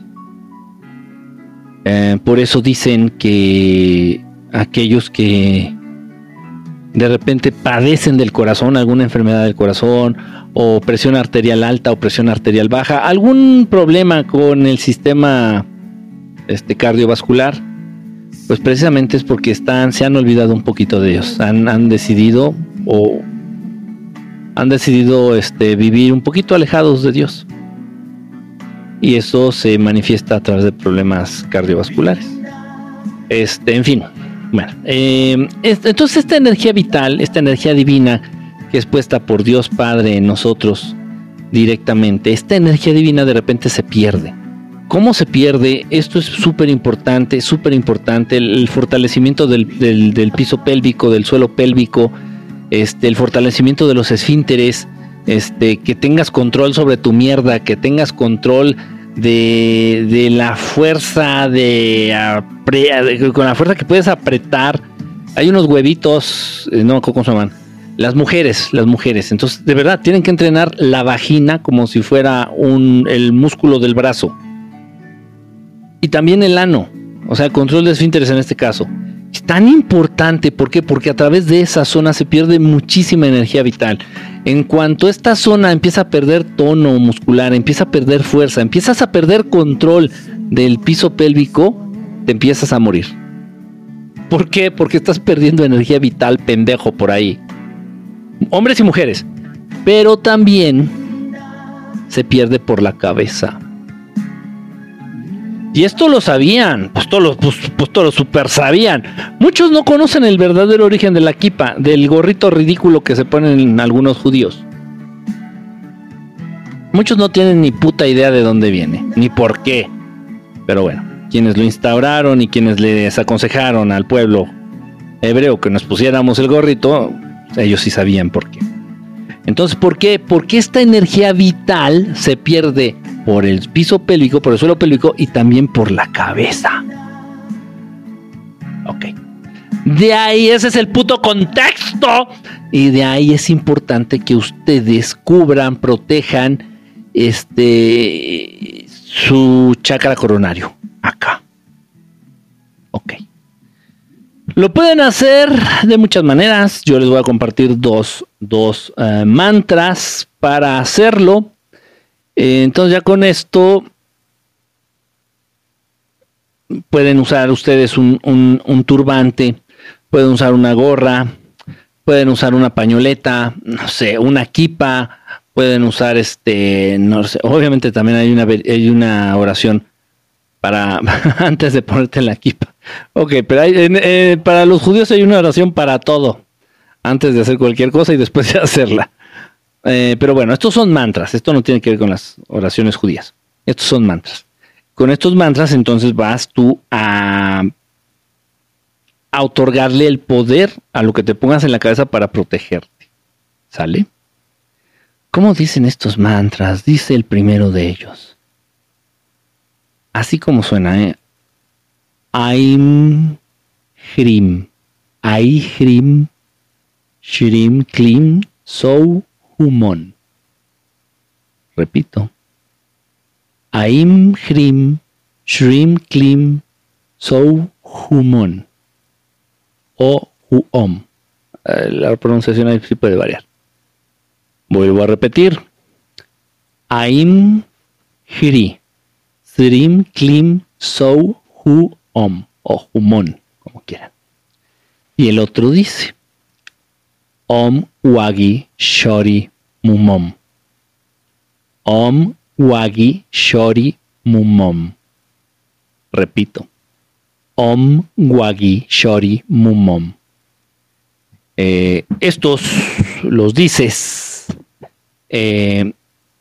Eh, por eso dicen que aquellos que de repente padecen del corazón, alguna enfermedad del corazón, o presión arterial alta o presión arterial baja, algún problema con el sistema este, cardiovascular, pues precisamente es porque están, se han olvidado un poquito de ellos, han, han decidido o han decidido este, vivir un poquito alejados de Dios. Y eso se manifiesta a través de problemas cardiovasculares. Este, en fin, eh, entonces esta energía vital, esta energía divina que es puesta por Dios Padre en nosotros directamente, esta energía divina de repente se pierde. ¿Cómo se pierde? Esto es súper importante, súper importante. El, fortalecimiento del, piso pélvico, del suelo pélvico, este, el fortalecimiento de los esfínteres, este, que tengas control sobre tu mierda, que tengas control de, la fuerza de, con la fuerza que puedes apretar. Hay unos huevitos, eh, no, ¿cómo se llaman? Las mujeres, las mujeres. Entonces, de verdad, tienen que entrenar la vagina como si fuera un, el músculo del brazo. Y también el ano, o sea, control de esfínteres en este caso. Tan importante, ¿por qué? Porque a través de esa zona se pierde muchísima energía vital. En cuanto esta zona empieza a perder tono muscular, empieza a perder fuerza, empiezas a perder control del piso pélvico, te empiezas a morir. ¿Por qué? Porque estás perdiendo energía vital pendejo por ahí. Hombres y mujeres. Pero también se pierde por la cabeza. Y esto lo sabían, pues todos los, pues, pues todos super sabían. Muchos no conocen el verdadero origen de la kipa, del gorrito ridículo que se ponen algunos judíos. Muchos no tienen ni puta idea de dónde viene, ni por qué. Pero bueno, quienes lo instauraron y quienes les aconsejaron al pueblo hebreo que nos pusiéramos el gorrito, ellos sí sabían por qué. Entonces, ¿por qué? Porque esta energía vital se pierde por el piso pélvico, por el suelo pélvico y también por la cabeza. Ok. De ahí, ese es el puto contexto. Y de ahí es importante que ustedes cubran, protejan este su chakra coronario. Acá. Ok. Lo pueden hacer de muchas maneras. Yo les voy a compartir dos, eh, mantras para hacerlo. Eh, entonces ya con esto pueden usar ustedes un, turbante, pueden usar una gorra, pueden usar una pañoleta, no sé, una kipa, pueden usar este, no sé, obviamente también hay una, hay una oración para antes de ponerte la kipa. Ok, pero eh, para los judíos hay una oración para todo, antes de hacer cualquier cosa y después de hacerla. Eh, pero bueno, estos son mantras, esto no tiene que ver con las oraciones judías, estos son mantras. Con estos mantras entonces vas tú a, otorgarle el poder a lo que te pongas en la cabeza para protegerte. ¿Sale? ¿Cómo dicen estos mantras? Dice el primero de ellos. Así como suena, ¿eh? Aim Hrim. Hrim. Shrim Klim. So Humon. Repito. Aim Hrim. Shrim Klim. So Humon. O Huom. Eh, la pronunciación ahí sí puede variar. Vuelvo a repetir. Aim Hiri. Srim Klim Sou Hu Om. O Humon, como quieran. Y el otro dice. Om Wagi Shori Mumom. Om Wagi Shori Mumom. Repito. Om Wagi Shori Mumom. Eh, estos los dices eh,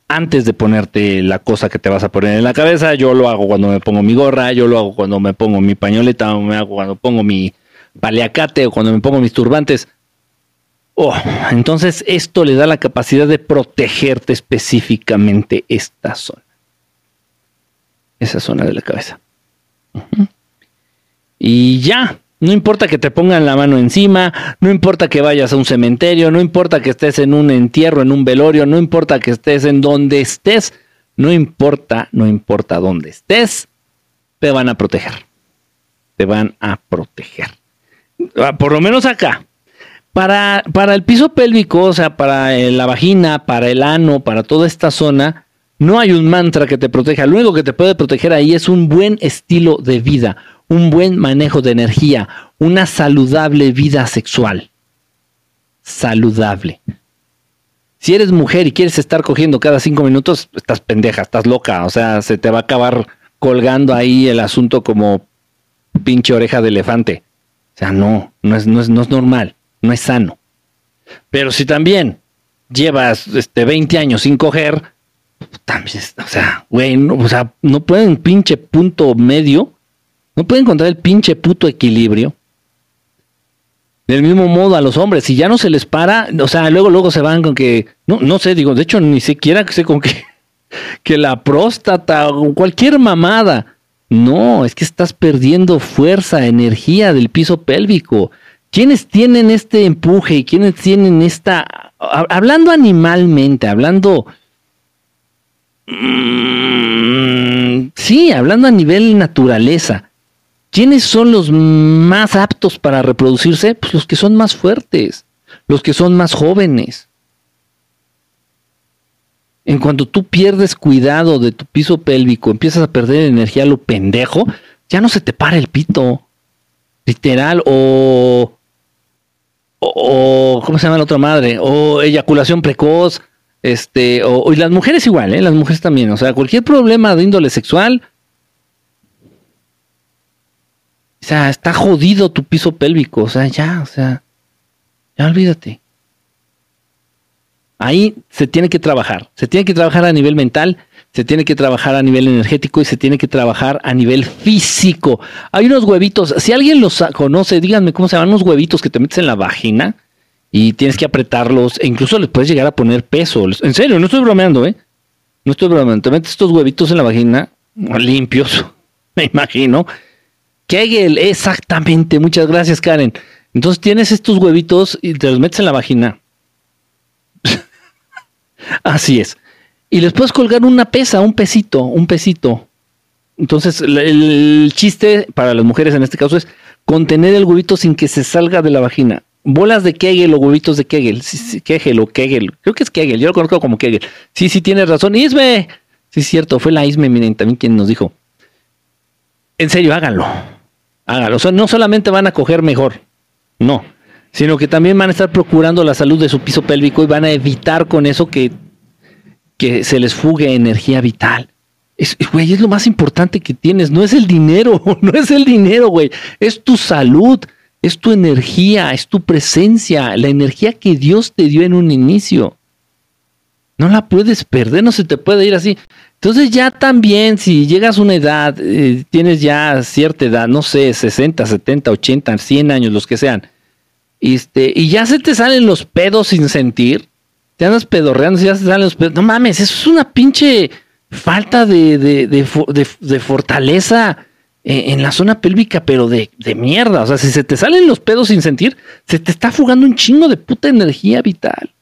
antes de ponerte la cosa que te vas a poner en la cabeza. Yo lo hago cuando me pongo mi gorra, yo lo hago cuando me pongo mi pañoleta, o me hago cuando pongo mi paliacate o cuando me pongo mis turbantes. Oh, entonces esto le da la capacidad de protegerte específicamente esta zona. Esa zona de la cabeza. Y ya, no importa que te pongan la mano encima, no importa que vayas a un cementerio, no importa que estés en un entierro, en un velorio, no importa que estés en donde estés, no importa, no importa dónde estés, te van a proteger. Te van a proteger. Ah, por lo menos acá. Para, para el piso pélvico, o sea, para la vagina, para el ano, para toda esta zona, no hay un mantra que te proteja. Lo único que te puede proteger ahí es un buen estilo de vida un buen manejo de energía, una saludable vida sexual. Saludable. Si eres mujer y quieres estar cogiendo cada cinco minutos, estás pendeja, estás loca. O sea, se te va a acabar colgando ahí el asunto como pinche oreja de elefante. O sea, no, no es, no es, no es normal, no es sano. Pero si también llevas este, 20 años sin coger, también, o sea, güey, no, o sea, no pueden pinche punto medio no pueden encontrar el pinche puto equilibrio. Del mismo modo a los hombres, si ya no se les para, o sea, luego luego se van con que, no, no sé, digo, de hecho ni siquiera sé con que, que la próstata o cualquier mamada. No, es que estás perdiendo fuerza, energía del piso pélvico. ¿Quiénes tienen este empuje y quiénes tienen esta... Hablando animalmente, hablando... Mm, sí, hablando a nivel naturaleza. ¿Quiénes son los más aptos para reproducirse? Pues los que son más fuertes, los que son más jóvenes. En cuanto tú pierdes cuidado de tu piso pélvico, empiezas a perder energía lo pendejo, ya no se te para el pito. Literal, o, o, ¿cómo se llama la otra madre? O eyaculación precoz, este, o, y las mujeres igual, ¿eh? las mujeres también. O sea, cualquier problema de índole sexual, O sea, está jodido tu piso pélvico. O sea, ya, o sea, ya olvídate. Ahí se tiene que trabajar. Se tiene que trabajar a nivel mental, se tiene que trabajar a nivel energético y se tiene que trabajar a nivel físico. Hay unos huevitos, si alguien los conoce, díganme cómo se llaman unos huevitos que te metes en la vagina y tienes que apretarlos e incluso les puedes llegar a poner peso. En serio, no estoy bromeando, ¿eh? No estoy bromeando. Te metes estos huevitos en la vagina, limpios, me imagino, Kegel, exactamente. Muchas gracias, Karen. Entonces tienes estos huevitos y te los metes en la vagina. Así es. Y les puedes colgar una pesa, un pesito, un pesito. Entonces, el, chiste para las mujeres en este caso es contener el huevito sin que se salga de la vagina. Bolas de Kegel o huevitos de Kegel. Sí, Kegel o Kegel. Creo que es Kegel. Yo lo conozco como Kegel. Sí, sí, tienes razón. Isme. Sí, es cierto. Fue la Isme, miren, también quien nos dijo. En serio, háganlo hágalo. O sea, no solamente van a coger mejor, no, sino que también van a estar procurando la salud de su piso pélvico y van a evitar con eso que, que se les fugue energía vital. Es, güey, es lo más importante que tienes, no es el dinero, no es el dinero, güey, es tu salud, es tu energía, es tu presencia, la energía que Dios te dio en un inicio. No la puedes perder, no se te puede ir así. Entonces ya también, si llegas a una edad, eh, tienes ya cierta edad, no sé, 60, 70, 80, 100 años, los que sean, este, y ya se te salen los pedos sin sentir, te andas pedorreando, ya se salen los pedos, no mames, eso es una pinche falta de, de, fortaleza en, en, la zona pélvica, pero de, mierda, o sea, si se te salen los pedos sin sentir, se te está fugando un chingo de puta energía vital.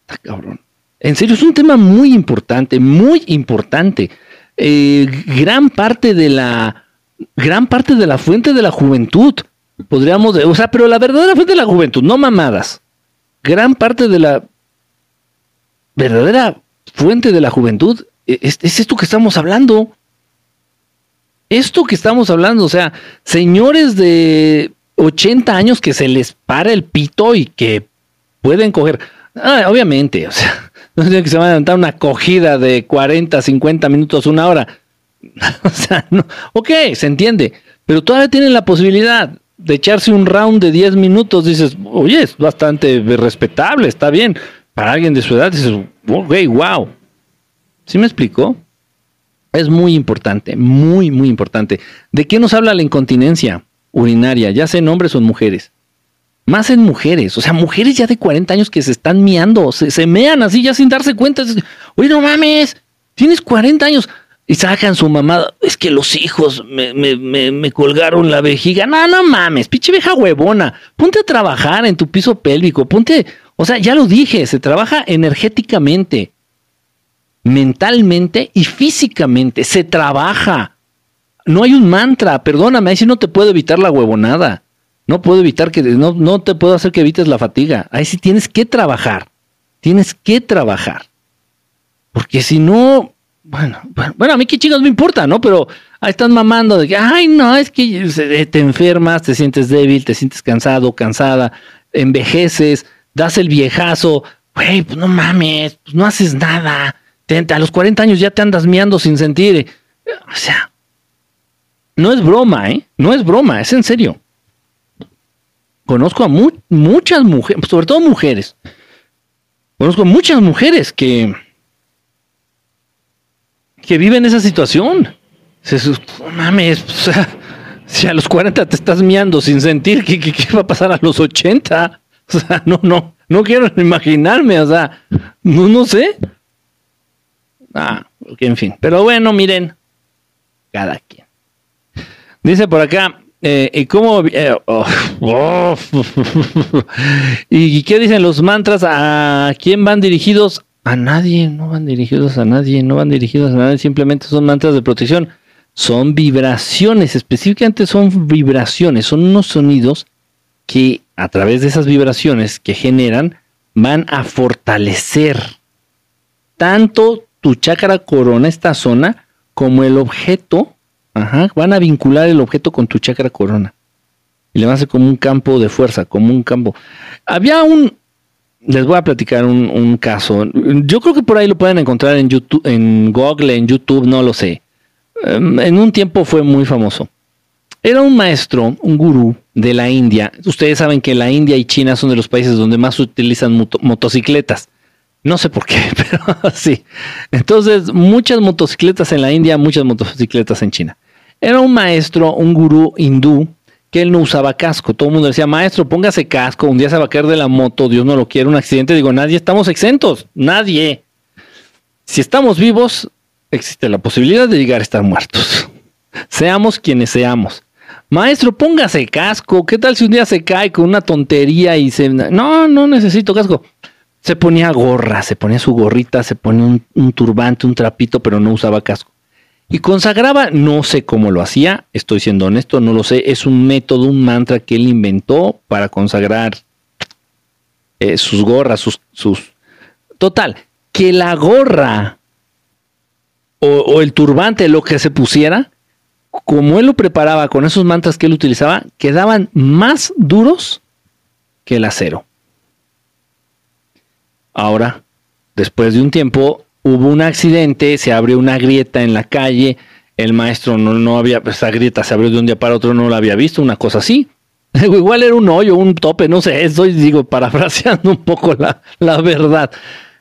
Está cabrón. En serio, es un tema muy importante, muy importante. Eh, gran parte de la gran parte de la fuente de la juventud, podríamos, o sea, pero la verdadera fuente de la juventud, no mamadas. Gran parte de la verdadera fuente de la juventud e, es, es esto que estamos hablando. Esto que estamos hablando, o sea, señores de 80 años que se les para el pito y que pueden coger. Ah, obviamente, o sea, no tiene que se van a dar una acogida de 40, 50 minutos, una hora. o sea, no. Ok, se entiende, pero todavía tienen la posibilidad de echarse un round de 10 minutos. Dices, oye, es bastante respetable, está bien. Para alguien de su edad, dices, ok, wow. ¿Sí me explicó? Es muy importante, muy, muy importante. ¿De qué nos habla la incontinencia urinaria? Ya sea en hombres o en mujeres. Más en mujeres, o sea, mujeres ya de 40 años que se están miando, se, mean así ya sin darse cuenta. Oye, no mames, tienes 40 años. Y sacan su mamada. Es que los hijos me, me, me, colgaron la vejiga. No, no mames, pinche vieja huevona. Ponte a trabajar en tu piso pélvico. Ponte, o sea, ya lo dije, se trabaja energéticamente mentalmente y físicamente. Se trabaja. No hay un mantra, perdóname, ahí sí no te puedo evitar la huevonada. No puedo evitar que, no, no te puedo hacer que evites la fatiga. Ahí sí tienes que trabajar. Tienes que trabajar. Porque si no, bueno, bueno, a mí qué chicos me importa, ¿no? Pero ahí están mamando de que, ay, no, es que eh, te enfermas, te sientes débil, te sientes cansado, cansada, envejeces, das el viejazo, güey, pues no mames, pues no haces nada a los 40 años ya te andas miando sin sentir. O sea, no es broma, ¿eh? No es broma, es en serio. Conozco a muchas mujeres, sobre todo mujeres. Conozco a muchas mujeres que, que viven esa situación. Mames, o sea, si a los 40 te estás miando sin sentir, ¿qué, qué, qué va a pasar a los 80? O sea, no, no, no quiero imaginarme, o sea, no, no sé. Ah, en fin. Pero bueno, miren, cada quien. Dice por acá, eh, ¿y cómo? Eh, oh, oh. ¿Y qué dicen los mantras? ¿A quién van dirigidos? A nadie, no van dirigidos a nadie, no van dirigidos a nadie, simplemente son mantras de protección. Son vibraciones, específicamente son vibraciones, son unos sonidos que a través de esas vibraciones que generan van a fortalecer tanto tu chakra corona, esta zona, como el objeto, van a vincular el objeto con tu chakra corona. Y le van a hacer como un campo de fuerza, como un campo. Había un, les voy a platicar un, caso. Yo creo que por ahí lo pueden encontrar en YouTube, en Google, en YouTube, no lo sé. Em, en un tiempo fue muy famoso. Era un maestro, un gurú de la India. Ustedes saben que la India y China son de los países donde más utilizan motocicletas. No sé por qué, pero sí. Entonces, muchas motocicletas en la India, muchas motocicletas en China. Era un maestro, un gurú hindú, que él no usaba casco. Todo el mundo decía, maestro, póngase casco, un día se va a caer de la moto, Dios no lo quiere, un accidente. Digo, nadie estamos exentos, nadie. Si estamos vivos, existe la posibilidad de llegar a estar muertos. Seamos quienes seamos. Maestro, póngase casco. ¿Qué tal si un día se cae con una tontería y se... No, no necesito casco se ponía gorra, se ponía su gorrita, se ponía un, turbante, un trapito, pero no usaba casco. Y consagraba, no sé cómo lo hacía, estoy siendo honesto, no lo sé, es un método, un mantra que él inventó para consagrar eh, sus gorras, sus, sus... Total, que la gorra o, o el turbante, lo que se pusiera, como él lo preparaba con esos mantras que él utilizaba, quedaban más duros que el acero. Ahora, después de un tiempo, hubo un accidente, se abrió una grieta en la calle, el maestro no, no había, esa grieta se abrió de un día para otro, no la había visto, una cosa así. Igual era un hoyo, un tope, no sé, estoy, digo, parafraseando un poco la, la verdad.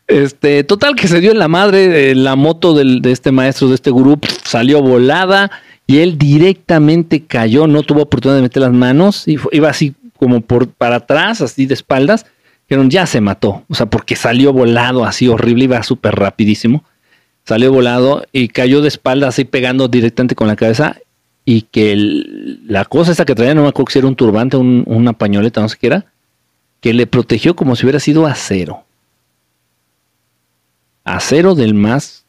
Este, total que se dio en la madre, la moto de este maestro, de este grupo, salió volada y él directamente cayó, no tuvo oportunidad de meter las manos, y iba así como por para atrás, así de espaldas, Dijeron, ya se mató. O sea, porque salió volado así horrible, iba súper rapidísimo. Salió volado y cayó de espalda así pegando directamente con la cabeza. Y que la cosa esa que traía, no me acuerdo era un turbante, una pañoleta, no sé qué era, que le protegió como si hubiera sido acero. Acero del más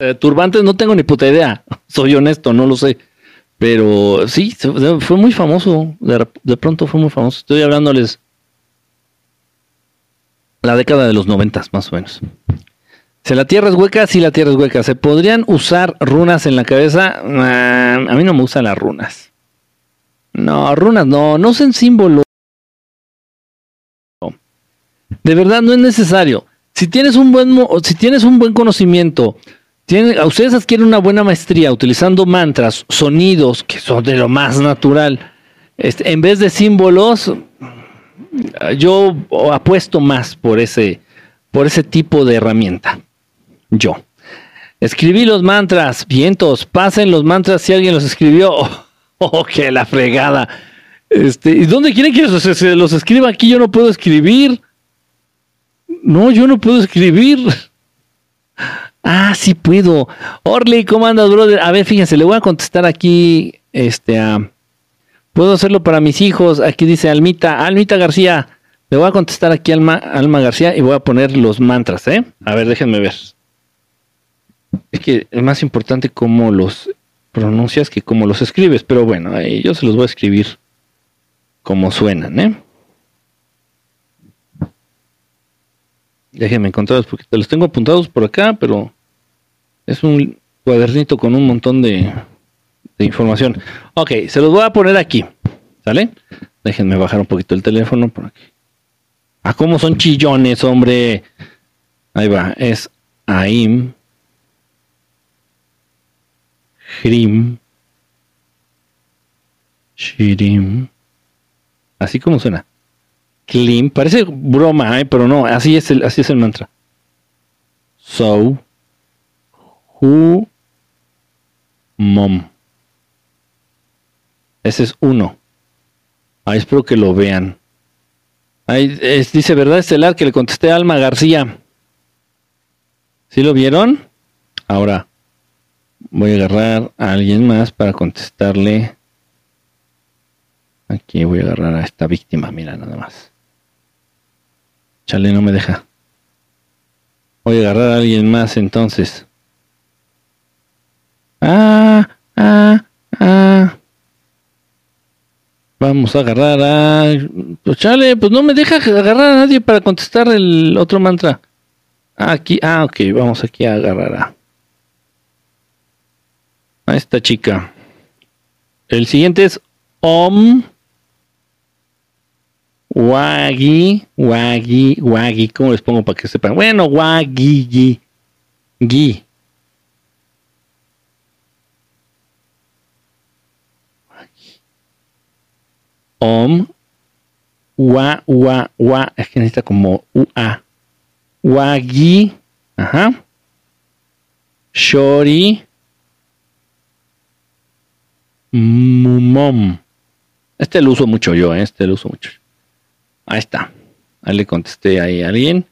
Eh, turbantes no tengo ni puta idea, soy honesto, no lo sé. Pero sí, fue muy famoso. De, pronto fue muy famoso. Estoy hablándoles la década de los noventas, más o menos. Si la tierra es hueca, sí la tierra es hueca. ¿Se podrían usar runas en la cabeza? A mí no me gustan las runas. No, runas no, no usen símbolos. De verdad no es necesario. Si tienes un buen, si tienes un buen conocimiento, tienen, ustedes adquieren una buena maestría utilizando mantras, sonidos, que son de lo más natural. Este, en vez de símbolos, yo apuesto más por ese, por ese tipo de herramienta. Yo. Escribí los mantras, vientos, pasen los mantras si alguien los escribió. Oh, qué la fregada. Este, ¿Y dónde quieren que se los escriba aquí? Yo no puedo escribir. No, yo no puedo escribir. Ah, sí puedo. Orly, ¿cómo andas, brother? A ver, fíjense, le voy a contestar aquí, este, a... Puedo hacerlo para mis hijos. Aquí dice Almita, Almita García. Le voy a contestar aquí Alma, Alma García y voy a poner los mantras, ¿eh? A ver, déjenme ver. Es que es más importante cómo los pronuncias que cómo los escribes, pero bueno, yo se los voy a escribir como suenan, ¿eh? Déjenme encontrarlos porque te los tengo apuntados por acá, pero es un cuadernito con un montón de, de información. Ok, se los voy a poner aquí, ¿sale? Déjenme bajar un poquito el teléfono por aquí. Ah, cómo son chillones, hombre. Ahí va, es AIM, Shrim, Shirim, así como suena. Klim, parece broma, pero no, así es el, así es el mantra. So, who, mom. Ese es uno. Ahí espero que lo vean. Ahí dice verdad estelar que le contesté a Alma García. ¿Sí lo vieron? Ahora voy a agarrar a alguien más para contestarle. Aquí voy a agarrar a esta víctima, mira nada más. Chale, no me deja. Voy a agarrar a alguien más entonces. Ah, ah, ah. Vamos a agarrar a... Pues chale, pues no me deja agarrar a nadie para contestar el otro mantra. Aquí, ah, ok, vamos aquí a agarrar a... A esta chica. El siguiente es Om. Wagi, Wagi, Wagi, ¿cómo les pongo para que sepan? Bueno, Wagi, Gi, Om, Wa, Wa, Wa, es que necesita como UA. Wagi, ajá. Shori, Mumom. Este lo uso mucho yo, ¿eh? este lo uso mucho. Ahí está. Ahí le contesté ahí a alguien.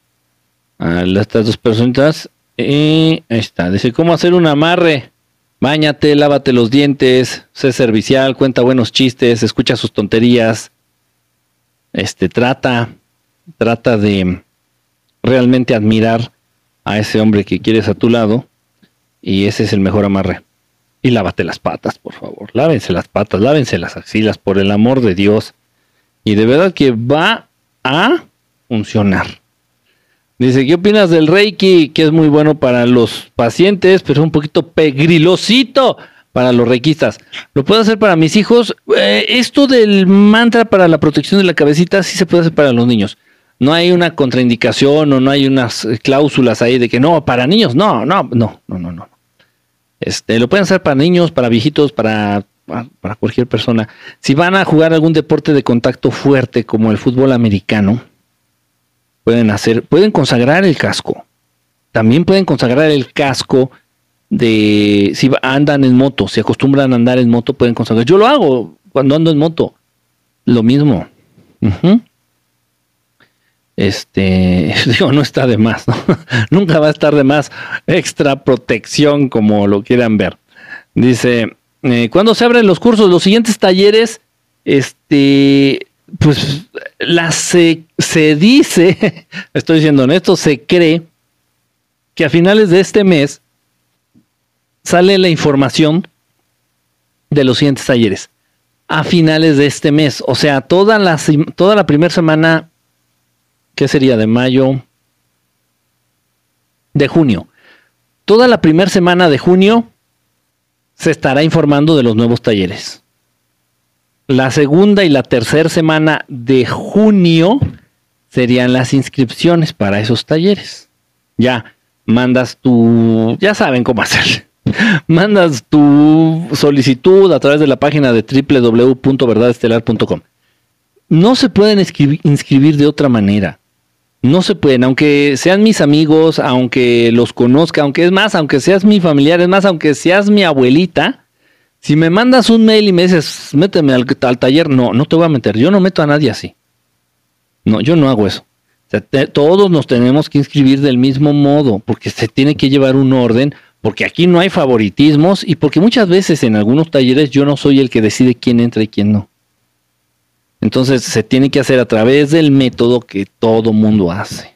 A estas dos personitas. Y ahí está. Dice, ¿cómo hacer un amarre? Báñate, lávate los dientes, sé servicial, cuenta buenos chistes, escucha sus tonterías. Este, trata, trata de realmente admirar a ese hombre que quieres a tu lado. Y ese es el mejor amarre. Y lávate las patas, por favor. Lávense las patas, lávense las axilas, por el amor de Dios. Y de verdad que va a funcionar. Dice, ¿qué opinas del Reiki? Que es muy bueno para los pacientes, pero es un poquito pegrilosito para los reikistas. Lo puedo hacer para mis hijos. Eh, esto del mantra para la protección de la cabecita sí se puede hacer para los niños. No hay una contraindicación o no hay unas cláusulas ahí de que no, para niños, no, no, no, no, no, no. Este, lo pueden hacer para niños, para viejitos, para, para cualquier persona. Si van a jugar algún deporte de contacto fuerte como el fútbol americano, pueden hacer, pueden consagrar el casco. También pueden consagrar el casco de si andan en moto, si acostumbran a andar en moto, pueden consagrar. Yo lo hago cuando ando en moto. Lo mismo. Este, digo, no está de más. Nunca va a estar de más extra protección como lo quieran ver. Dice, eh, ¿cuándo se abren los cursos? Los siguientes talleres, este, pues se dice, estoy diciendo honesto, se cree que a finales de este mes sale la información de los siguientes talleres a finales de este mes. O sea, toda la, toda la primera semana, ¿qué sería? De mayo, de junio. Toda la primera semana de junio se estará informando de los nuevos talleres. La segunda y la tercera semana de junio serían las inscripciones para esos talleres. Ya mandas tu, ya saben cómo hacer. Mandas tu solicitud a través de la página de www.verdadestelar.com. No se pueden inscribir de otra manera. No se pueden, aunque sean mis amigos, aunque los conozca, aunque es más, aunque seas mi familiar, es más, aunque seas mi abuelita, si me mandas un mail y me dices, méteme al, taller, no, no te voy a meter. Yo no meto a nadie así. No, yo no hago eso. todos nos tenemos que inscribir del mismo modo, porque se tiene que llevar un orden, porque aquí no hay favoritismos y porque muchas veces en algunos talleres yo no soy el que decide quién entra y quién no. Entonces se tiene que hacer a través del método que todo mundo hace.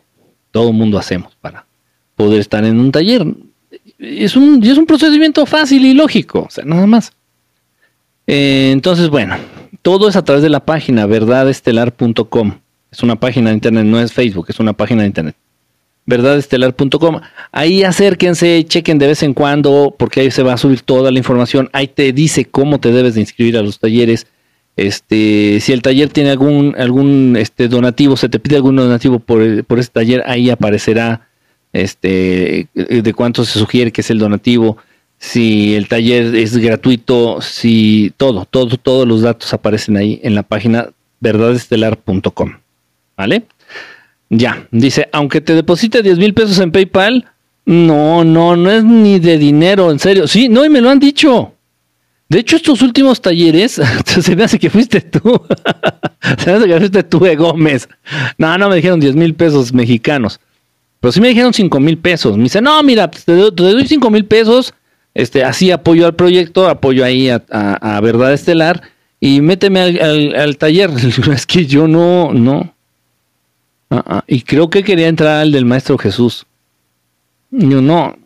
Todo mundo hacemos para poder estar en un taller. Es un, es un procedimiento fácil y lógico, o sea, nada más. Eh, entonces, bueno, todo es a través de la página verdadestelar.com. Es una página de internet, no es Facebook, es una página de internet. verdadestelar.com. Ahí acérquense, chequen de vez en cuando, porque ahí se va a subir toda la información. Ahí te dice cómo te debes de inscribir a los talleres este, si el taller tiene algún, algún este, donativo, se te pide algún donativo por, por ese taller, ahí aparecerá este, de cuánto se sugiere que es el donativo, si el taller es gratuito, si todo, todo, todos los datos aparecen ahí en la página verdadestelar.com. ¿Vale? Ya, dice, aunque te deposite 10 mil pesos en PayPal, no, no, no es ni de dinero, en serio. Sí, no, y me lo han dicho. De hecho, estos últimos talleres, se me hace que fuiste tú. se me hace que fuiste tú de Gómez. No, no me dijeron 10 mil pesos mexicanos. Pero sí me dijeron 5 mil pesos. Me dice, no, mira, pues, te, doy 5 mil pesos. Este, así apoyo al proyecto, apoyo ahí a, Verdad Estelar. Y méteme al, taller. es que yo no, no. Ah, ah, y creo que quería entrar al del Maestro Jesús. Yo no.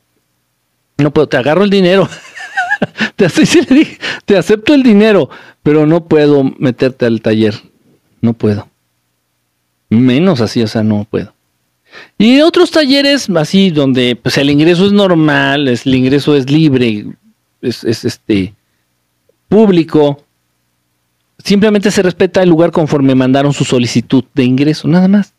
No puedo, te agarro el dinero. te, acepto el dinero, pero no puedo meterte al taller. No puedo. Menos así, o sea, no puedo. Y otros talleres así donde pues el ingreso es normal, es, el ingreso es libre, es, es este público. Simplemente se respeta el lugar conforme mandaron su solicitud de ingreso, nada más.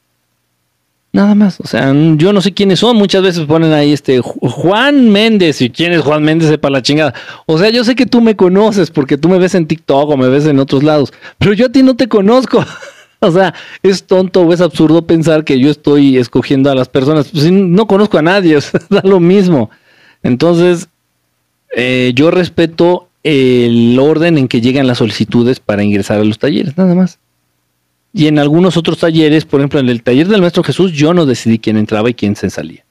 Nada más, o sea, yo no sé quiénes son, muchas veces ponen ahí este Juan Méndez y quién es Juan Méndez para la chingada. O sea, yo sé que tú me conoces porque tú me ves en TikTok o me ves en otros lados, pero yo a ti no te conozco. o sea, es tonto o es absurdo pensar que yo estoy escogiendo a las personas. Pues, no conozco a nadie, o sea, da lo mismo. Entonces, eh, yo respeto el orden en que llegan las solicitudes para ingresar a los talleres, nada más. Y en algunos otros talleres, por ejemplo, en el taller del Maestro Jesús, yo no decidí quién entraba y quién se salía.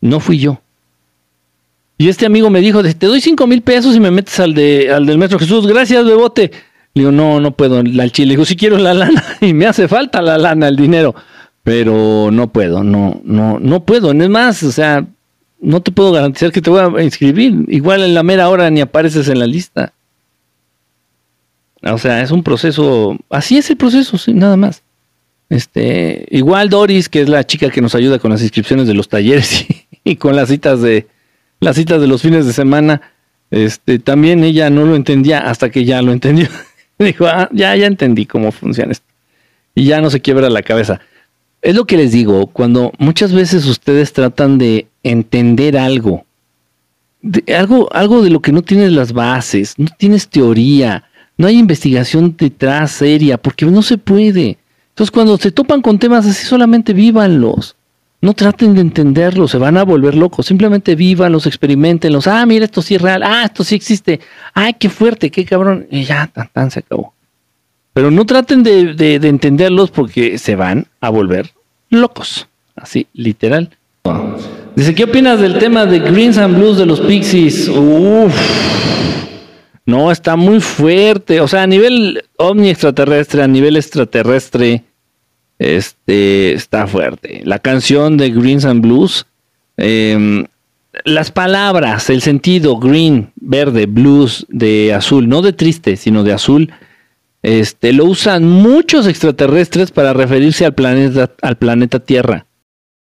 No fui yo. Y este amigo me dijo, te doy cinco mil pesos y me metes al, de, al del Maestro Jesús. Gracias, bebote. Le digo, no, no puedo. Al chile. Le digo, si quiero la lana y me hace falta la lana, el dinero. Pero no puedo, no, no, no puedo. Es más, o sea, no te puedo garantizar que te voy a inscribir. Igual en la mera hora ni apareces en la lista. O sea, es un proceso, así es el proceso, sí, nada más. Este, igual Doris, que es la chica que nos ayuda con las inscripciones de los talleres y, con las citas de las citas de los fines de semana, este, también ella no lo entendía hasta que ya lo entendió. Dijo, ah, ya, ya entendí cómo funciona esto. Y ya no se quiebra la cabeza. Es lo que les digo, cuando muchas veces ustedes tratan de entender algo, algo, algo de lo que no tienes las bases, no tienes teoría, no hay investigación detrás seria, porque no se puede. Entonces, cuando se topan con temas así, solamente vívanlos. No traten de entenderlos, se van a volver locos. Simplemente vívanlos, experimentenlos. Ah, mira, esto sí es real. Ah, esto sí existe. Ay, qué fuerte, qué cabrón. Y ya, tan, tan, se acabó. Pero no traten de, de, de entenderlos porque se van a volver locos. Así, literal. Dice, ¿qué opinas del tema de Greens and Blues de los Pixies? Uff. No, está muy fuerte. O sea, a nivel ovni extraterrestre, a nivel extraterrestre, este está fuerte. La canción de Greens and Blues, em, las palabras, el sentido green, verde, blues, de azul, no de triste, sino de azul, este, lo usan muchos extraterrestres para referirse al planeta, al planeta Tierra.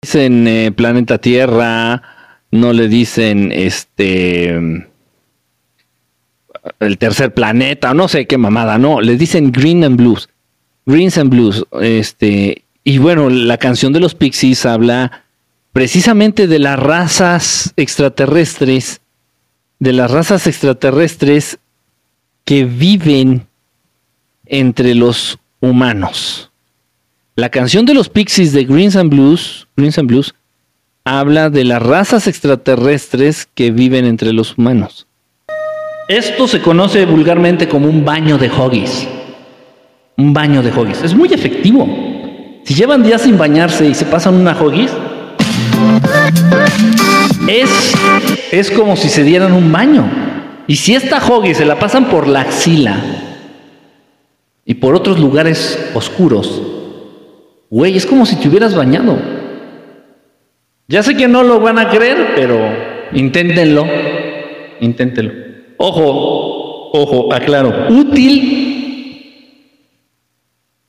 Dicen eh, planeta Tierra, no le dicen este el tercer planeta, no sé qué mamada, no, le dicen green and blues. Greens and blues, este, y bueno, la canción de los Pixies habla precisamente de las razas extraterrestres, de las razas extraterrestres que viven entre los humanos. La canción de los Pixies de Greens and Blues, Greens and Blues, habla de las razas extraterrestres que viven entre los humanos. Esto se conoce vulgarmente como un baño de hoggies. Un baño de hoggies. Es muy efectivo. Si llevan días sin bañarse y se pasan una hoggies, es, es como si se dieran un baño. Y si esta hoggy se la pasan por la axila y por otros lugares oscuros, güey, es como si te hubieras bañado. Ya sé que no lo van a creer, pero inténtenlo. Inténtenlo. Ojo, ojo, aclaro. Útil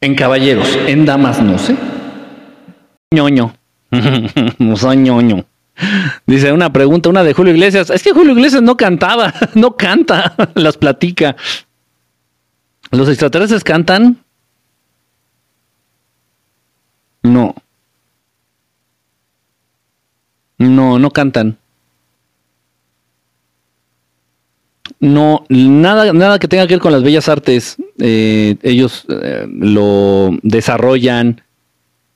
en caballeros, en damas no sé. ñoño. no ñoño. Dice una pregunta, una de Julio Iglesias. Es que Julio Iglesias no cantaba, no canta, las platica. ¿Los extraterrestres cantan? No. No, no cantan. No, nada, nada que tenga que ver con las bellas artes. Eh, ellos eh, lo desarrollan,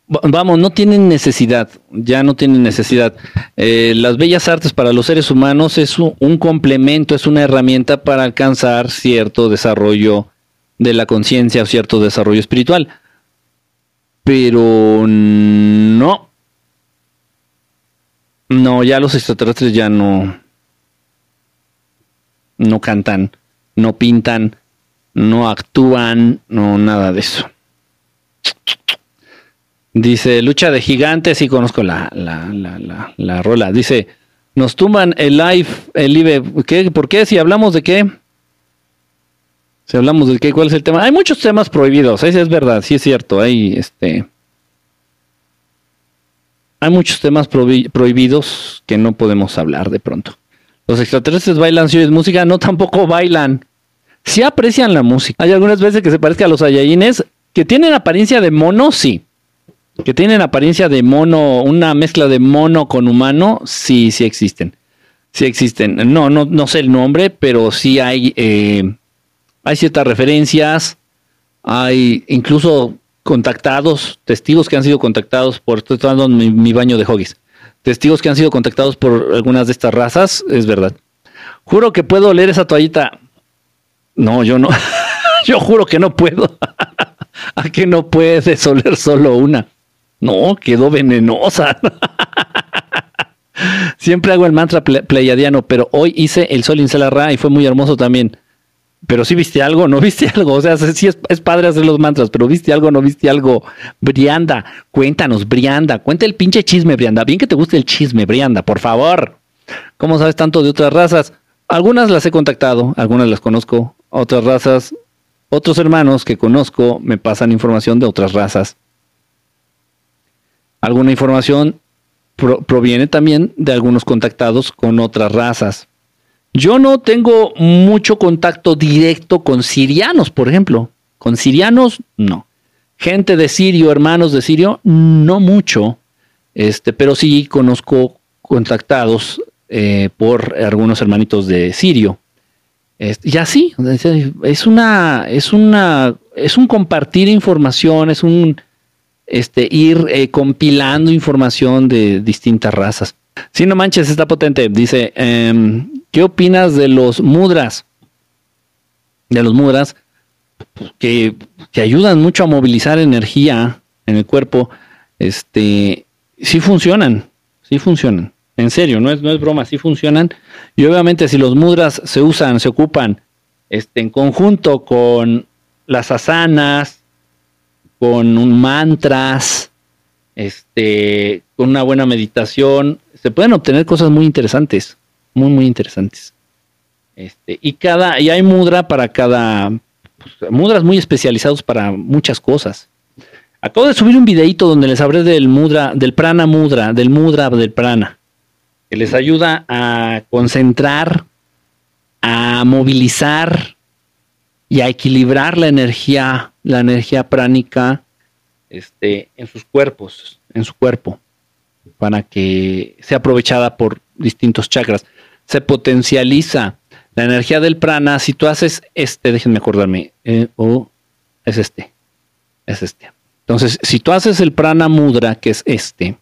Vamos, no tienen necesidad, ya no tienen necesidad. Eh, las bellas artes para los seres humanos es un, complemento, es una herramienta para alcanzar cierto desarrollo de la conciencia o cierto desarrollo espiritual. Pero no. No, ya los extraterrestres ya no. No cantan, no pintan, no actúan, no nada de eso. Dice, lucha de gigantes, y conozco la, la, la, la, rola. Dice, nos tumban el live, el IBE. ¿Qué? ¿Por qué? Si hablamos de qué. Si hablamos de qué, ¿cuál es el tema? Hay muchos temas prohibidos, eso es verdad, sí es cierto. Hay este. Hay muchos temas prohibidos que no podemos hablar de pronto. Los extraterrestres bailan si música, no tampoco bailan. Sí aprecian la música. Hay algunas veces que se parezca a los ayayines que tienen apariencia de mono, sí que tienen apariencia de mono, una mezcla de mono con humano, sí, sí existen. Sí existen. No, no, no sé el nombre, pero sí hay, eh, hay ciertas referencias. Hay incluso contactados, testigos que han sido contactados por, estoy tomando mi, mi baño de hoggies, testigos que han sido contactados por algunas de estas razas, es verdad. Juro que puedo leer esa toallita. No, yo no. yo juro que no puedo. ¿A que no puedes oler solo una? No, quedó venenosa. Siempre hago el mantra pleiadiano, pero hoy hice el sol Ra y fue muy hermoso también. Pero sí viste algo, no viste algo. O sea, sí es, padre hacer los mantras, pero viste algo, no viste algo. Brianda, cuéntanos, Brianda. Cuenta el pinche chisme, Brianda. Bien que te guste el chisme, Brianda, por favor. ¿Cómo sabes tanto de otras razas? Algunas las he contactado, algunas las conozco. Otras razas, otros hermanos que conozco me pasan información de otras razas alguna información proviene también de algunos contactados con otras razas. Yo no tengo mucho contacto directo con sirianos, por ejemplo. Con sirianos, no. Gente de Sirio, hermanos de Sirio, no mucho. Este, pero sí conozco contactados eh, por algunos hermanitos de Sirio. y así, es una, es una, es un compartir información, es un este, ir eh, compilando información de distintas razas. Si no manches, está potente. Dice, em, ¿qué opinas de los mudras? De los mudras que, que, ayudan mucho a movilizar energía en el cuerpo. Este, sí funcionan, sí funcionan. En serio, no es, no es broma, sí funcionan. Y obviamente si los mudras se usan, se ocupan este, en conjunto con las asanas, con un mantras, este, con una buena meditación, se pueden obtener cosas muy interesantes, muy, muy interesantes. Este, y cada, y hay mudra para cada, pues, mudras muy especializados para muchas cosas. Acabo de subir un videito donde les hablé del mudra, del prana mudra, del mudra del prana, que les ayuda a concentrar, a movilizar y a equilibrar la energía, la energía pránica este, en sus cuerpos, en su cuerpo, para que sea aprovechada por distintos chakras. Se potencializa la energía del prana. Si tú haces este, déjenme acordarme, eh, o es este, es este. Entonces, si tú haces el prana mudra, que es este,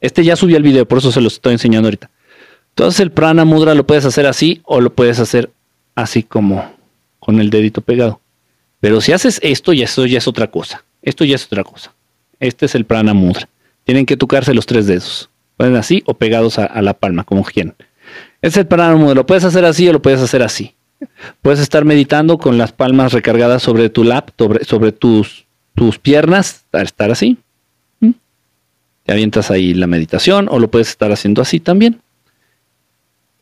este ya subí el video, por eso se lo estoy enseñando ahorita. Entonces el prana mudra lo puedes hacer así o lo puedes hacer así como con el dedito pegado. Pero si haces esto, ya eso ya es otra cosa. Esto ya es otra cosa. Este es el prana mudra. Tienen que tocarse los tres dedos. Pueden así o pegados a, la palma, como. Este es el mudra. Lo puedes hacer así o lo puedes hacer así. Puedes estar meditando con las palmas recargadas sobre tu lap, sobre, sobre tus tus piernas, estar así. ¿Mm? Te avientas ahí la meditación o lo puedes estar haciendo así también.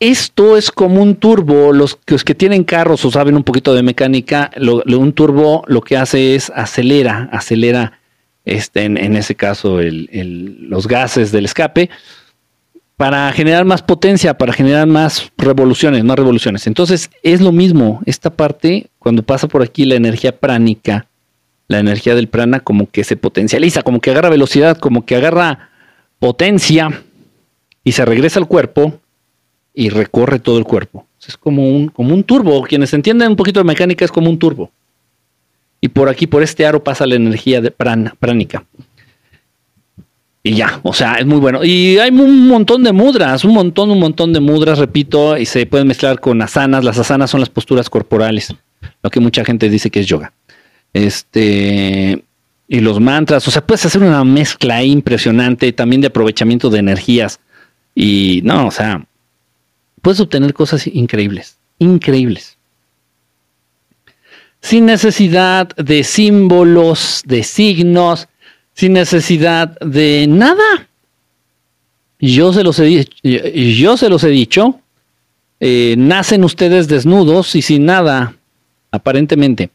Esto es como un turbo. Los, que tienen carros o saben un poquito de mecánica, un turbo lo que hace es acelera, acelera, este, en, ese caso, los gases del escape para generar más potencia, para generar más revoluciones, más revoluciones. Entonces es lo mismo. Esta parte, cuando pasa por aquí la energía pránica, la energía del prana como que se potencializa, como que agarra velocidad, como que agarra potencia y se regresa al cuerpo y recorre todo el cuerpo. Es como un, como un turbo. Quienes entienden un poquito de mecánica es como un turbo. Y por aquí, por este aro, pasa la energía de prana, pránica. Y ya, o sea, es muy bueno. Y hay un montón de mudras, un montón, un montón de mudras, repito, y se pueden mezclar con asanas. Las asanas son las posturas corporales, lo que mucha gente dice que es yoga. Este, y los mantras, o sea, puedes hacer una mezcla impresionante también de aprovechamiento de energías. Y no, o sea, puedes obtener cosas increíbles, increíbles. Sin necesidad de símbolos, de signos, sin necesidad de nada. Yo se los he, yo se los he dicho. Nacen ustedes desnudos y sin nada, aparentemente.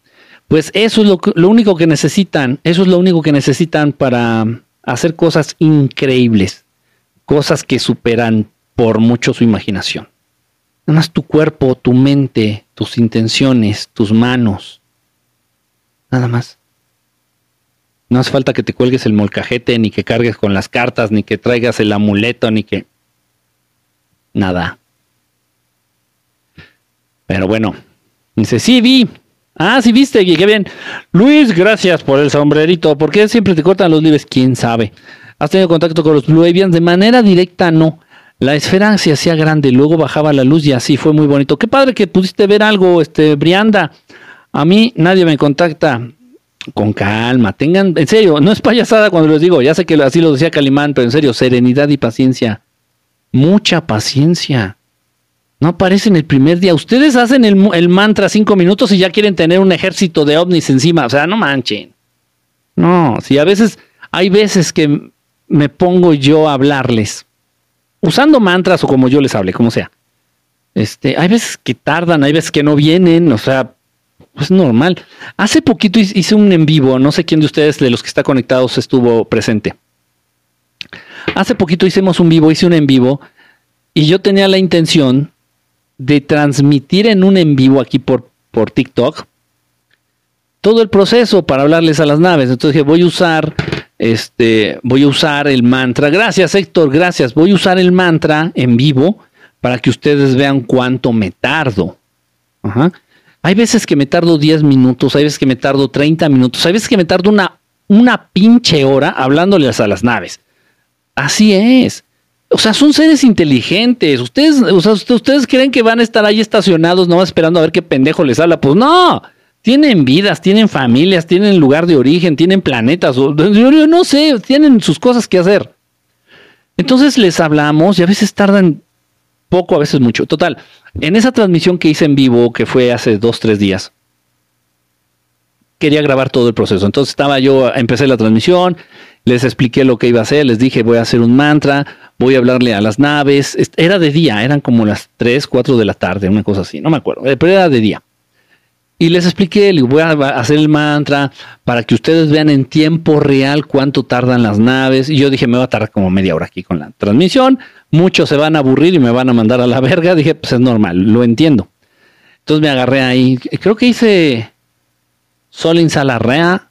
Pues eso es lo, lo único que necesitan, eso es lo único que necesitan para hacer cosas increíbles, cosas que superan por mucho su imaginación. Nada más tu cuerpo, tu mente, tus intenciones, tus manos. Nada más. No hace falta que te cuelgues el molcajete, ni que cargues con las cartas, ni que traigas el amuleto, ni que... Nada. Pero bueno, dice, sí, vi, Ah, sí viste, qué bien. Luis, gracias por el sombrerito. ¿Por qué siempre te cortan los libres? ¿Quién sabe? ¿Has tenido contacto con los Blue Avians? De manera directa, no. La esfera se hacía grande, luego bajaba la luz y así fue muy bonito. Qué padre que pudiste ver algo, este, Brianda. A mí nadie me contacta. Con calma, tengan, en serio, no es payasada cuando les digo, ya sé que así lo decía Calimán, pero en serio, serenidad y paciencia. Mucha paciencia. No aparecen el primer día. Ustedes hacen el, mantra cinco minutos y ya quieren tener un ejército de ovnis encima. O sea, no manchen. No, si a veces, hay veces que me pongo yo a hablarles, usando mantras o como yo les hable, como sea. Este, hay veces que tardan, hay veces que no vienen, o sea, es normal. Hace poquito hice un en vivo, no sé quién de ustedes de los que está conectados estuvo presente. Hace poquito hicimos un vivo, hice un en vivo y yo tenía la intención de transmitir en un en vivo aquí por, por TikTok todo el proceso para hablarles a las naves. Entonces dije, voy a usar este, voy a usar el mantra. Gracias, Héctor, gracias. Voy a usar el mantra en vivo para que ustedes vean cuánto me tardo. Hay veces que me tardo 10 minutos, hay veces que me tardo 30 minutos, hay veces que me tardo una, una pinche hora hablándoles a las naves. Así es. O sea, son seres inteligentes. Ustedes, o sea, ustedes creen que van a estar ahí estacionados nomás esperando a ver qué pendejo les habla. Pues no. Tienen vidas, tienen familias, tienen lugar de origen, tienen planetas. Yo, no sé, tienen sus cosas que hacer. Entonces les hablamos y a veces tardan poco, a veces mucho. Total, en esa transmisión que hice en vivo, que fue hace dos, tres días, quería grabar todo el proceso. Entonces estaba yo, empecé la transmisión Les expliqué lo que iba a hacer, les dije, voy a hacer un mantra, voy a hablarle a las naves. Era de día, eran como las 3, 4 de la tarde, una cosa así, no me acuerdo, eh, pero era de día. Y les expliqué, les voy a hacer el mantra para que ustedes vean en tiempo real cuánto tardan las naves. Y yo dije, me va a tardar como media hora aquí con la transmisión. Muchos se van a aburrir y me van a mandar a la verga. Dije, pues es normal, lo entiendo. Entonces me agarré ahí. Creo que hice Solin Salarrea.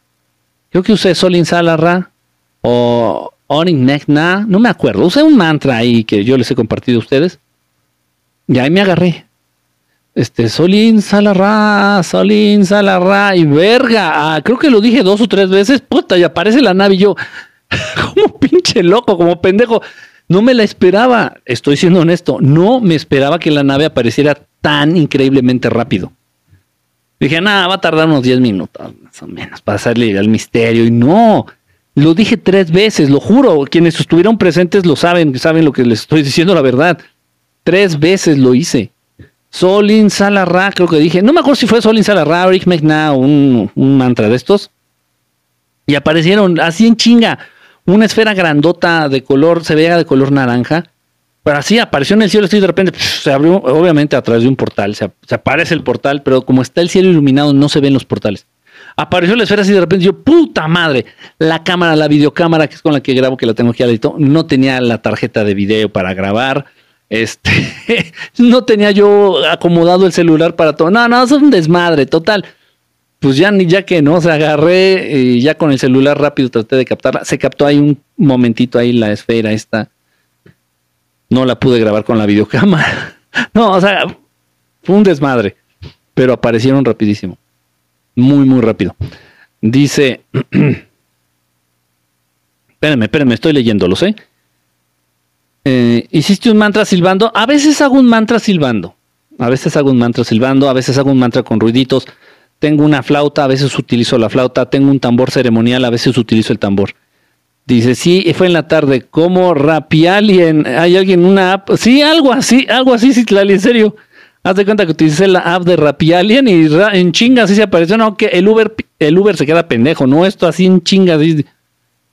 Creo que usé Solin Salarra o Orin Nekna. No me acuerdo. Usé un mantra ahí que yo les he compartido a ustedes. Y ahí me agarré. Este, Solín Salarra, Solín Salarra y verga. Ah, creo que lo dije dos o tres veces. Puta, y aparece la nave y yo, como pinche loco, como pendejo. No me la esperaba, estoy siendo honesto, no me esperaba que la nave apareciera tan increíblemente rápido. Dije, nada, va a tardar unos 10 minutos, más o menos, para salir al misterio. Y no, lo dije tres veces, lo juro. Quienes estuvieron presentes lo saben, saben lo que les estoy diciendo, la verdad. Tres veces lo hice. Solin Salarra, creo que dije, no me acuerdo si fue Solin Salarra, Rick McNair, un, un mantra de estos. Y aparecieron así en chinga, una esfera grandota de color, se veía de color naranja. Pero así apareció en el cielo, y de repente se abrió, obviamente a través de un portal, se, aparece el portal, pero como está el cielo iluminado, no se ven los portales. Apareció la esfera así de repente, yo, puta madre, la cámara, la videocámara, que es con la que grabo, que la tengo aquí al no tenía la tarjeta de video para grabar este, no tenía yo acomodado el celular para todo. No, no, es un desmadre, total. Pues ya ni ya que no, se agarré y ya con el celular rápido traté de captarla. Se captó ahí un momentito ahí la esfera esta. No la pude grabar con la videocámara. No, o sea, fue un desmadre, pero aparecieron rapidísimo. Muy, muy rápido. Dice, espérenme, espérenme, estoy leyéndolo, ¿eh? Eh, hiciste un mantra silbando. A veces hago un mantra silbando. A veces hago un mantra silbando, a veces hago un mantra con ruiditos. Tengo una flauta, a veces utilizo la flauta. Tengo un tambor ceremonial, a veces utilizo el tambor. Dice, sí, fue en la tarde. Como Rapialien. ¿Hay alguien una app? Sí, algo así, algo así, Citlali, en serio. Haz de cuenta que utilicé la app de Rapialien y en chinga así se apareció. No, que el Uber, el Uber se queda pendejo, no, esto así en chinga.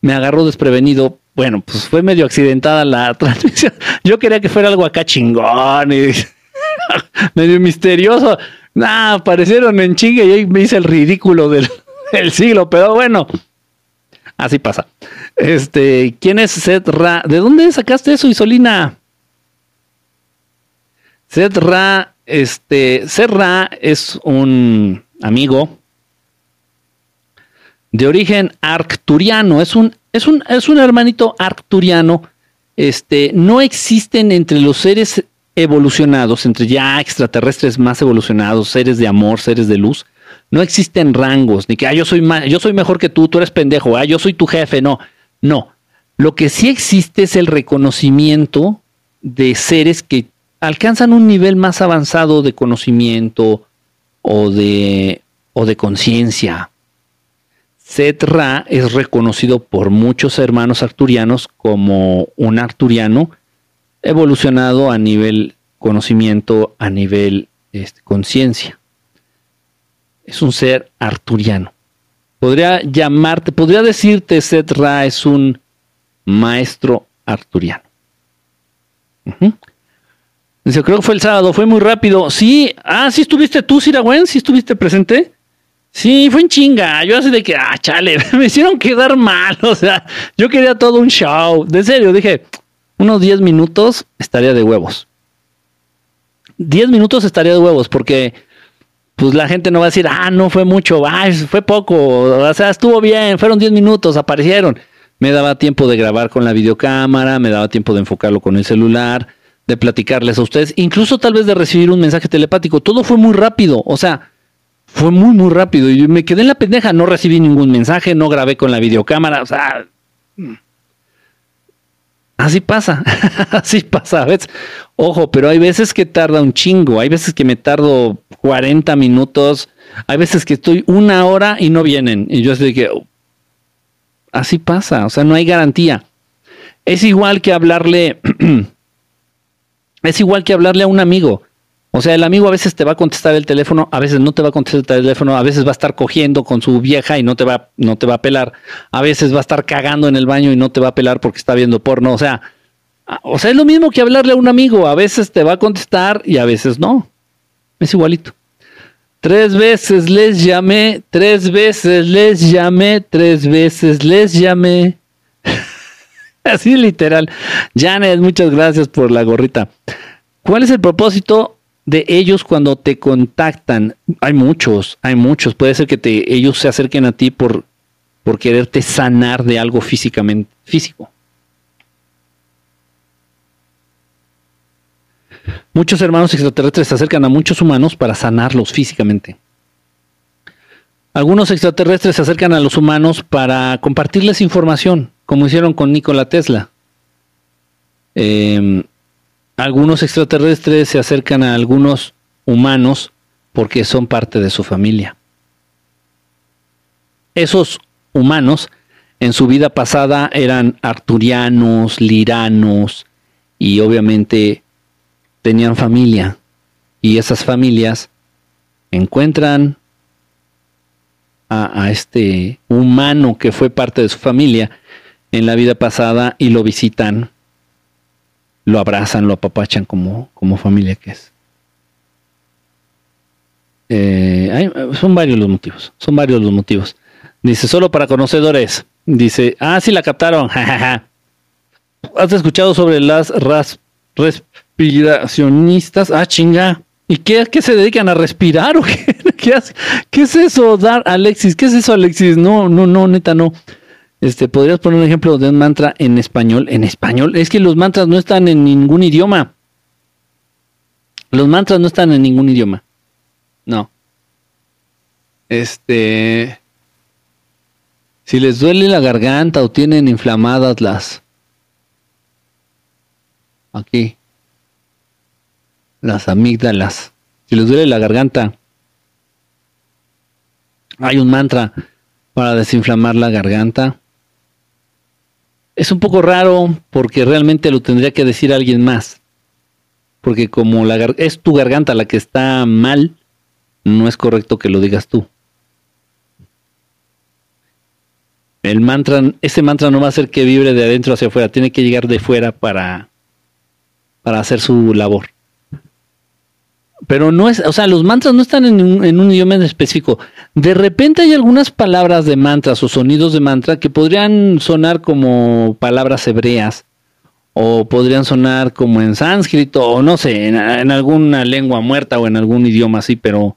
me agarró desprevenido bueno, pues fue medio accidentada la transmisión. Yo quería que fuera algo acá chingón y medio misterioso. Nah, aparecieron en chingue y ahí me hice el ridículo del, siglo, pero bueno, así pasa. Este, ¿quién es Seth Ra? ¿De dónde sacaste eso, Isolina? Seth Ra, este, Seth Ra es un amigo de origen arcturiano, es un es un, es un hermanito arcturiano. Este, no existen entre los seres evolucionados, entre ya extraterrestres más evolucionados, seres de amor, seres de luz, no existen rangos, ni que ah, yo soy yo soy mejor que tú, tú eres pendejo, ah, yo soy tu jefe, no, no. Lo que sí existe es el reconocimiento de seres que alcanzan un nivel más avanzado de conocimiento o de, o de conciencia, Set Ra es reconocido por muchos hermanos arturianos como un arturiano evolucionado a nivel conocimiento, a nivel este, conciencia. Es un ser arturiano. Podría llamarte, podría decirte Set Ra es un maestro arturiano. Dice, creo que fue el sábado, fue muy rápido. Sí, ah, sí estuviste tú, Siragüen, sí estuviste presente. Sí, fue en chinga. Yo así de que, ah, chale, me hicieron quedar mal. O sea, yo quería todo un show. De serio, dije, unos 10 minutos estaría de huevos. 10 minutos estaría de huevos porque pues la gente no va a decir, ah, no fue mucho, ah, fue poco, o sea, estuvo bien, fueron 10 minutos, aparecieron. Me daba tiempo de grabar con la videocámara, me daba tiempo de enfocarlo con el celular, de platicarles a ustedes, incluso tal vez de recibir un mensaje telepático. Todo fue muy rápido, o sea, fue muy, muy rápido. Y me quedé en la pendeja. No recibí ningún mensaje, no grabé con la videocámara. O sea. Así pasa. así pasa. A veces, ojo, pero hay veces que tarda un chingo. Hay veces que me tardo 40 minutos. Hay veces que estoy una hora y no vienen. Y yo estoy que. Así pasa. O sea, no hay garantía. Es igual que hablarle. es igual que hablarle a un amigo. O sea, el amigo a veces te va a contestar el teléfono, a veces no te va a contestar el teléfono, a veces va a estar cogiendo con su vieja y no te va, no te va a pelar, a veces va a estar cagando en el baño y no te va a pelar porque está viendo porno. O sea, o sea, es lo mismo que hablarle a un amigo, a veces te va a contestar y a veces no. Es igualito. Tres veces les llamé, tres veces les llamé, tres veces les llamé. Así literal. Janet, muchas gracias por la gorrita. ¿Cuál es el propósito de ellos cuando te contactan? Hay muchos, hay muchos. Puede ser que ellos se acerquen a ti por, por quererte sanar de algo físicamente físico. Muchos hermanos extraterrestres se acercan a muchos humanos para sanarlos físicamente. Algunos extraterrestres se acercan a los humanos para compartirles información, como hicieron con Nikola Tesla. Em, algunos extraterrestres se acercan a algunos humanos porque son parte de su familia. Esos humanos en su vida pasada eran arturianos, liranos y obviamente tenían familia y esas familias encuentran a, este humano que fue parte de su familia en la vida pasada y lo visitan, lo abrazan, lo apapachan como, como familia que es. Eh, son varios los motivos, son varios los motivos. Dice, solo para conocedores. Dice, ah, sí la captaron. ¿Has escuchado sobre las respiracionistas. Ah, chinga. ¿Y qué, qué se dedican a respirar o qué? ¿Qué, es eso, dar Alexis? ¿Qué es eso, Alexis? No, no, no, neta, no. Este, ¿podrías poner un ejemplo de un mantra en español? En español, es que los mantras no están en ningún idioma. Los mantras no están en ningún idioma. No. Este. Si les duele la garganta o tienen inflamadas las. Aquí las amígdalas. Si les duele la garganta, hay un mantra para desinflamar la garganta. Es un poco raro porque realmente lo tendría que decir alguien más. Porque como la es tu garganta la que está mal, no es correcto que lo digas tú. El mantra, ese mantra no va a hacer que vibre de adentro hacia afuera, tiene que llegar de fuera para, para hacer su labor pero no es, o sea, los mantras no están en un, idioma en específico. De repente hay algunas palabras de mantras o sonidos de mantra que podrían sonar como palabras hebreas o podrían sonar como en sánscrito o no sé, en, alguna lengua muerta o en algún idioma así, pero,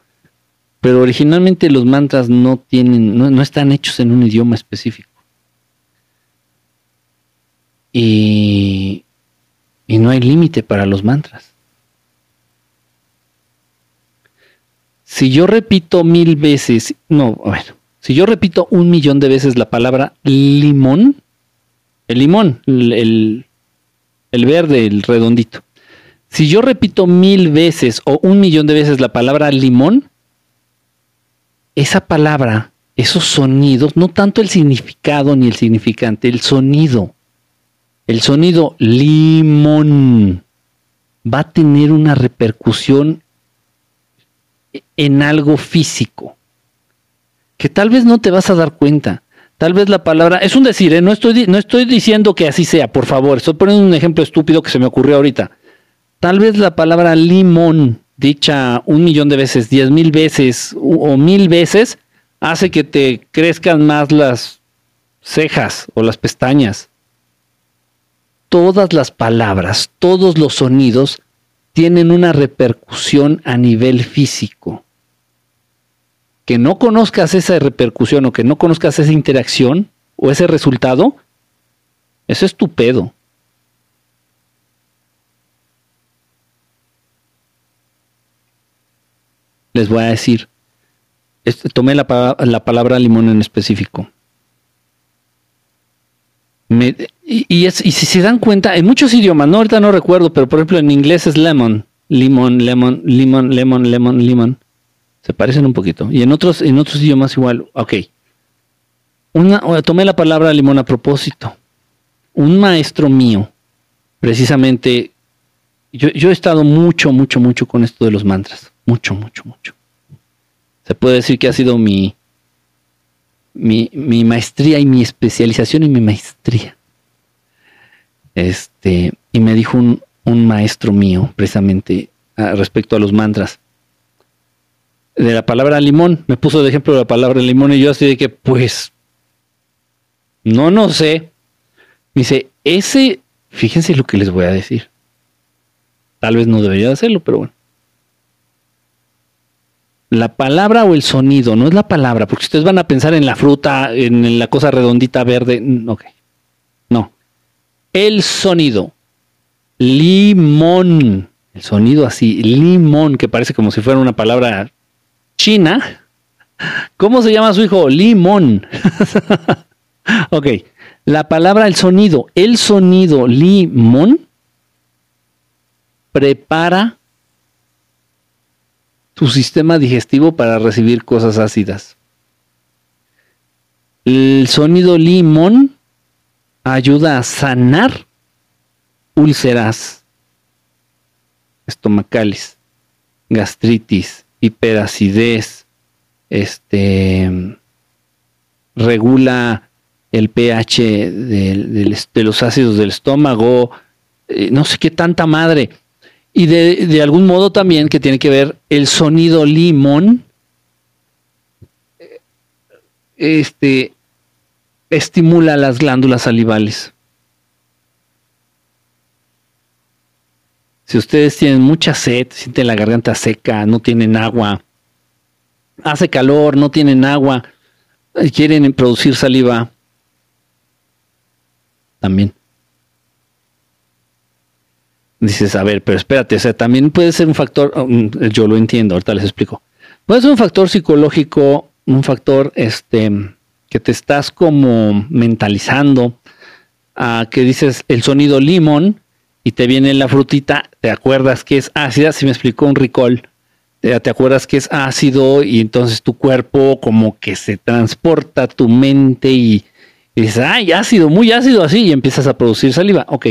pero originalmente los mantras no tienen, no, no están hechos en un idioma específico. Y, y no hay límite para los mantras. Si yo repito mil veces, no, ver, si yo repito un millón de veces la palabra limón, el limón, el, el verde, el redondito. Si yo repito mil veces o un millón de veces la palabra limón, esa palabra, esos sonidos, no tanto el significado ni el significante, el sonido, el sonido limón va a tener una repercusión en algo físico, que tal vez no te vas a dar cuenta. Tal vez la palabra, es un decir, ¿eh? no, estoy, no estoy diciendo que así sea, por favor, estoy poniendo un ejemplo estúpido que se me ocurrió ahorita. Tal vez la palabra limón, dicha un millón de veces, diez mil veces o mil veces, hace que te crezcan más las cejas o las pestañas. Todas las palabras, todos los sonidos tienen una repercusión a nivel físico. Que no conozcas esa repercusión o que no conozcas esa interacción o ese resultado, eso es tu. Les voy a decir, este, tomé la, palabra limón en específico. Y, es, y si se dan cuenta, en muchos idiomas, no ahorita no recuerdo, pero por ejemplo en inglés es lemon, limón, lemon, limón, lemon, lemon, limón. Se parecen un poquito. Y en otros, en otros idiomas igual, ok. Una, tomé la palabra limón a propósito. Un maestro mío, precisamente yo, yo he estado mucho, mucho, mucho con esto de los mantras. Mucho, mucho, mucho. Se puede decir que ha sido mi, mi, mi maestría y mi especialización y mi maestría. Este, y me dijo un, un maestro mío, precisamente, a- respecto a los mantras. De la palabra limón, me puso de ejemplo la palabra limón y yo así de que, pues, no, no sé. Me dice, ese, fíjense lo que les voy a decir. Tal vez no debería hacerlo, pero bueno. La palabra o el sonido, no es la palabra, porque ustedes van a pensar en la fruta, en la cosa redondita verde. mm, Ok. No. El sonido. Limón. El sonido así, limón, que parece como si fuera una palabra china. ¿Cómo se llama su hijo? Limón. ok. La palabra, el sonido. El sonido limón prepara tu sistema digestivo para recibir cosas ácidas. El sonido limón ayuda a sanar úlceras estomacales, gastritis, hiperacidez, este regula el pH de, los ácidos del estómago, eh, no sé qué tanta madre. Y de, de algún modo también que tiene que ver el sonido limón, eh, este, estimula las glándulas salivales. Si ustedes tienen mucha sed, sienten la garganta seca, no tienen agua, hace calor, no tienen agua, quieren producir saliva, también. Dices, a ver, pero espérate, o sea, también puede ser un factor, um, yo lo entiendo, ahorita les explico. Puede ser un factor psicológico, un factor este que te estás como mentalizando, a que dices el sonido limón y te viene la frutita, te acuerdas que es ácida, si me explicó un recall, te, te acuerdas que es ácido y entonces tu cuerpo como que se transporta tu mente y dices, ay, ácido, muy ácido así, y empiezas a producir saliva. Ok.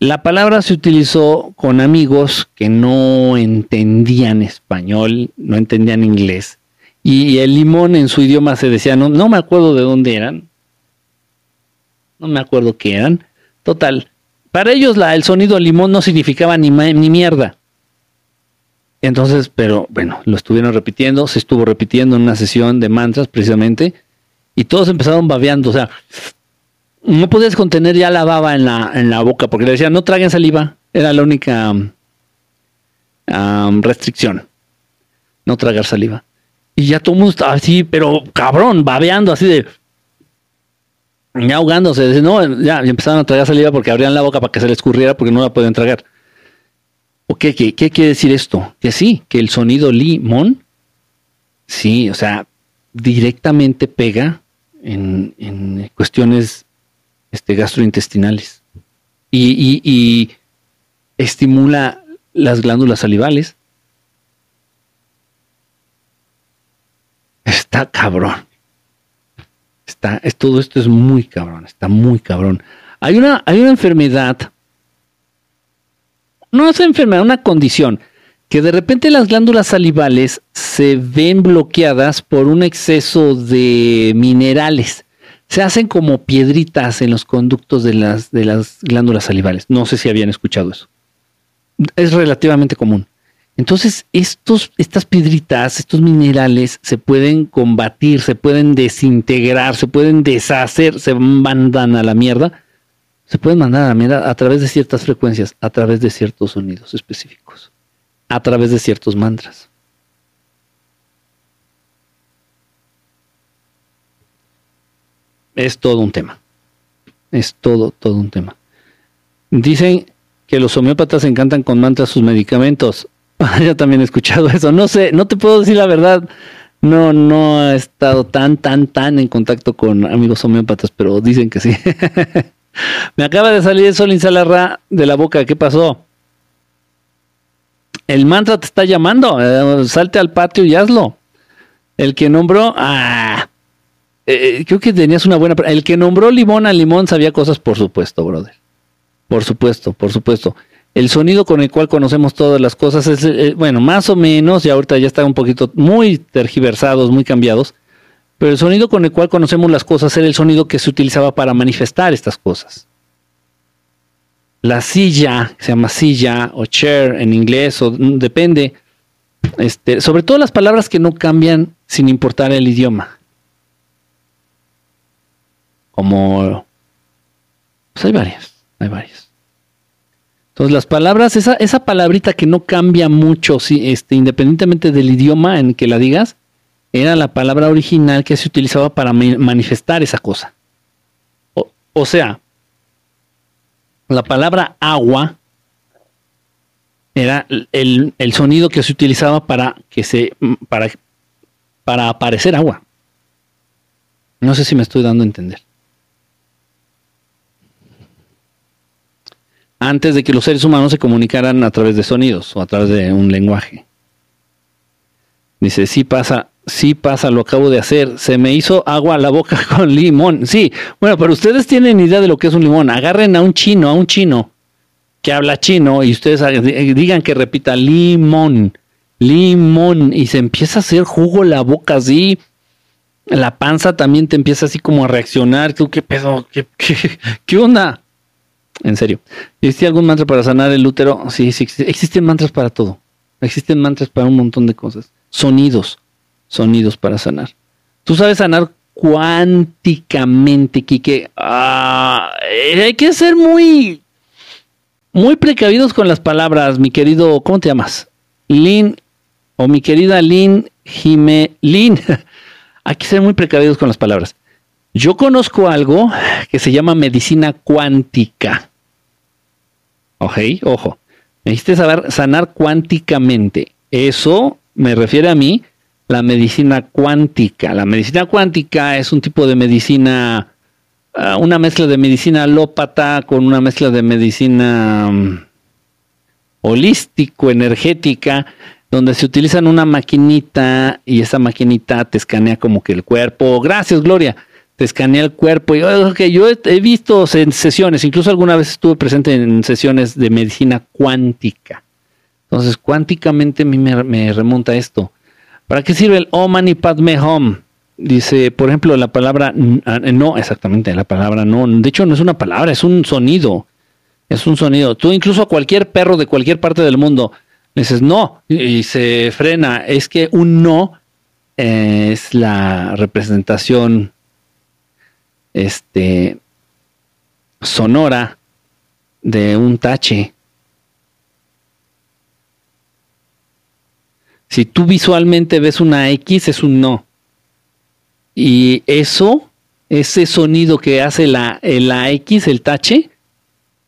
La palabra se utilizó con amigos que no entendían español, no entendían inglés. Y el limón en su idioma se decía, no, no me acuerdo de dónde eran. No me acuerdo qué eran. Total. Para ellos el sonido limón no significaba ni, ni mierda. Entonces, pero bueno, lo estuvieron repitiendo, se estuvo repitiendo en una sesión de mantras precisamente, y todos empezaron babeando, o sea, no podías contener ya la baba en la, en la boca, porque le decían, no traguen saliva, era la única restricción, no tragar saliva. Y ya todo el mundo estaba así, pero cabrón, babeando así de... Ahogándose, no, ya, y empezaron a tragar saliva porque abrían la boca para que se les escurriera porque no la podían tragar. ¿O qué, qué, qué quiere decir esto? Que sí, que el sonido limón, sí, o sea, directamente pega en, en cuestiones este, gastrointestinales y, y- estimula las glándulas salivales. Está cabrón. Está, es, todo esto es muy cabrón, está muy cabrón. Hay una, hay una enfermedad, no es enfermedad, una condición, que de repente las glándulas salivales se ven bloqueadas por un exceso de minerales. Se hacen como piedritas en los conductos de las, de las glándulas salivales. No sé si habían escuchado eso. Es relativamente común. Entonces, estos, estas piedritas, estos minerales se pueden combatir, se pueden desintegrar, se pueden deshacer, se mandan a la mierda. Se pueden mandar a la mierda a través de ciertas frecuencias, a través de ciertos sonidos específicos, a través de ciertos mantras. Es todo un tema. Es todo, todo un tema. Dicen que los homeópatas encantan con mantras sus medicamentos. Yo también he escuchado eso. No sé, no te puedo decir la verdad. No, no he estado tan, tan, tan en contacto con amigos homeópatas, pero dicen que sí. Me acaba de salir el sol insalarra de la boca. ¿Qué pasó? El mantra te está llamando. Eh, salte al patio y hazlo. El que nombró. Ah, eh, creo que tenías una buena. El que nombró limón a limón sabía cosas, por supuesto, brother. Por supuesto, por supuesto. el sonido con el cual conocemos todas las cosas es, eh, bueno, más o menos, y ahorita ya están un poquito muy tergiversados, muy cambiados, pero el sonido con el cual conocemos las cosas era el sonido que se utilizaba para manifestar estas cosas. La silla, se llama silla o chair en inglés, o mm, depende, este, sobre todo las palabras que no cambian sin importar el idioma. Como, pues hay varias, hay varias. Entonces las palabras, esa, esa palabrita que no cambia mucho, si, este, independientemente del idioma en que la digas, era la palabra original que se utilizaba para manifestar esa cosa. O, sea, la palabra agua era el, el, sonido que se utilizaba para que se para, para aparecer agua. No sé si me estoy dando a entender. Antes de que los seres humanos se comunicaran a través de sonidos o a través de un lenguaje. Dice, sí pasa, sí pasa, lo acabo de hacer. Se me hizo agua a la boca con limón. Sí, bueno, pero ustedes tienen idea de lo que es un limón. Agarren a un chino, a un chino que habla chino y ustedes digan que repita limón, limón y se empieza a hacer jugo la boca así. La panza también te empieza así como a reaccionar. ¿Tú qué pedo? ¿Qué, qué, qué onda? En serio. ¿Existe algún mantra para sanar el útero? Sí, sí, existen mantras para todo. Existen mantras para un montón de cosas. Sonidos, sonidos para sanar. Tú sabes sanar cuánticamente, Kike. Ah, hay que ser muy, muy precavidos con las palabras, mi querido, ¿cómo te llamas? Lin, o mi querida Lin Jime, Lin. hay que ser muy precavidos con las palabras. Yo conozco algo que se llama medicina cuántica. Ok, ojo. Necesitas saber sanar cuánticamente. Eso me refiere a mí, la medicina cuántica. La medicina cuántica es un tipo de medicina, ah, una mezcla de medicina alópata con una mezcla de medicina mm, holístico, energética, donde se utilizan una maquinita y esa maquinita te escanea como que el cuerpo. Gracias, Gloria te escanea el cuerpo. Y, okay, yo he, visto en sesiones, incluso alguna vez estuve presente en sesiones de medicina cuántica. Entonces, cuánticamente a mí me, remonta esto. ¿Para qué sirve el Om? Dice, por ejemplo, la palabra no, exactamente, la palabra no. De hecho, no es una palabra, es un sonido. Es un sonido. Tú incluso a cualquier perro de cualquier parte del mundo le dices no y, se frena. Es que un no es la representación este, sonora de un tache. Si tú visualmente ves una X, es un no. Y eso, ese sonido que hace la, la X, el tache,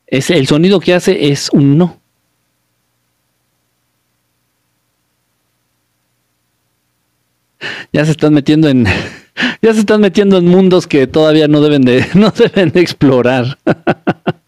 es, el sonido que hace es un no. Ya se están metiendo en, ya se están metiendo en mundos que todavía no deben de, no deben de explorar.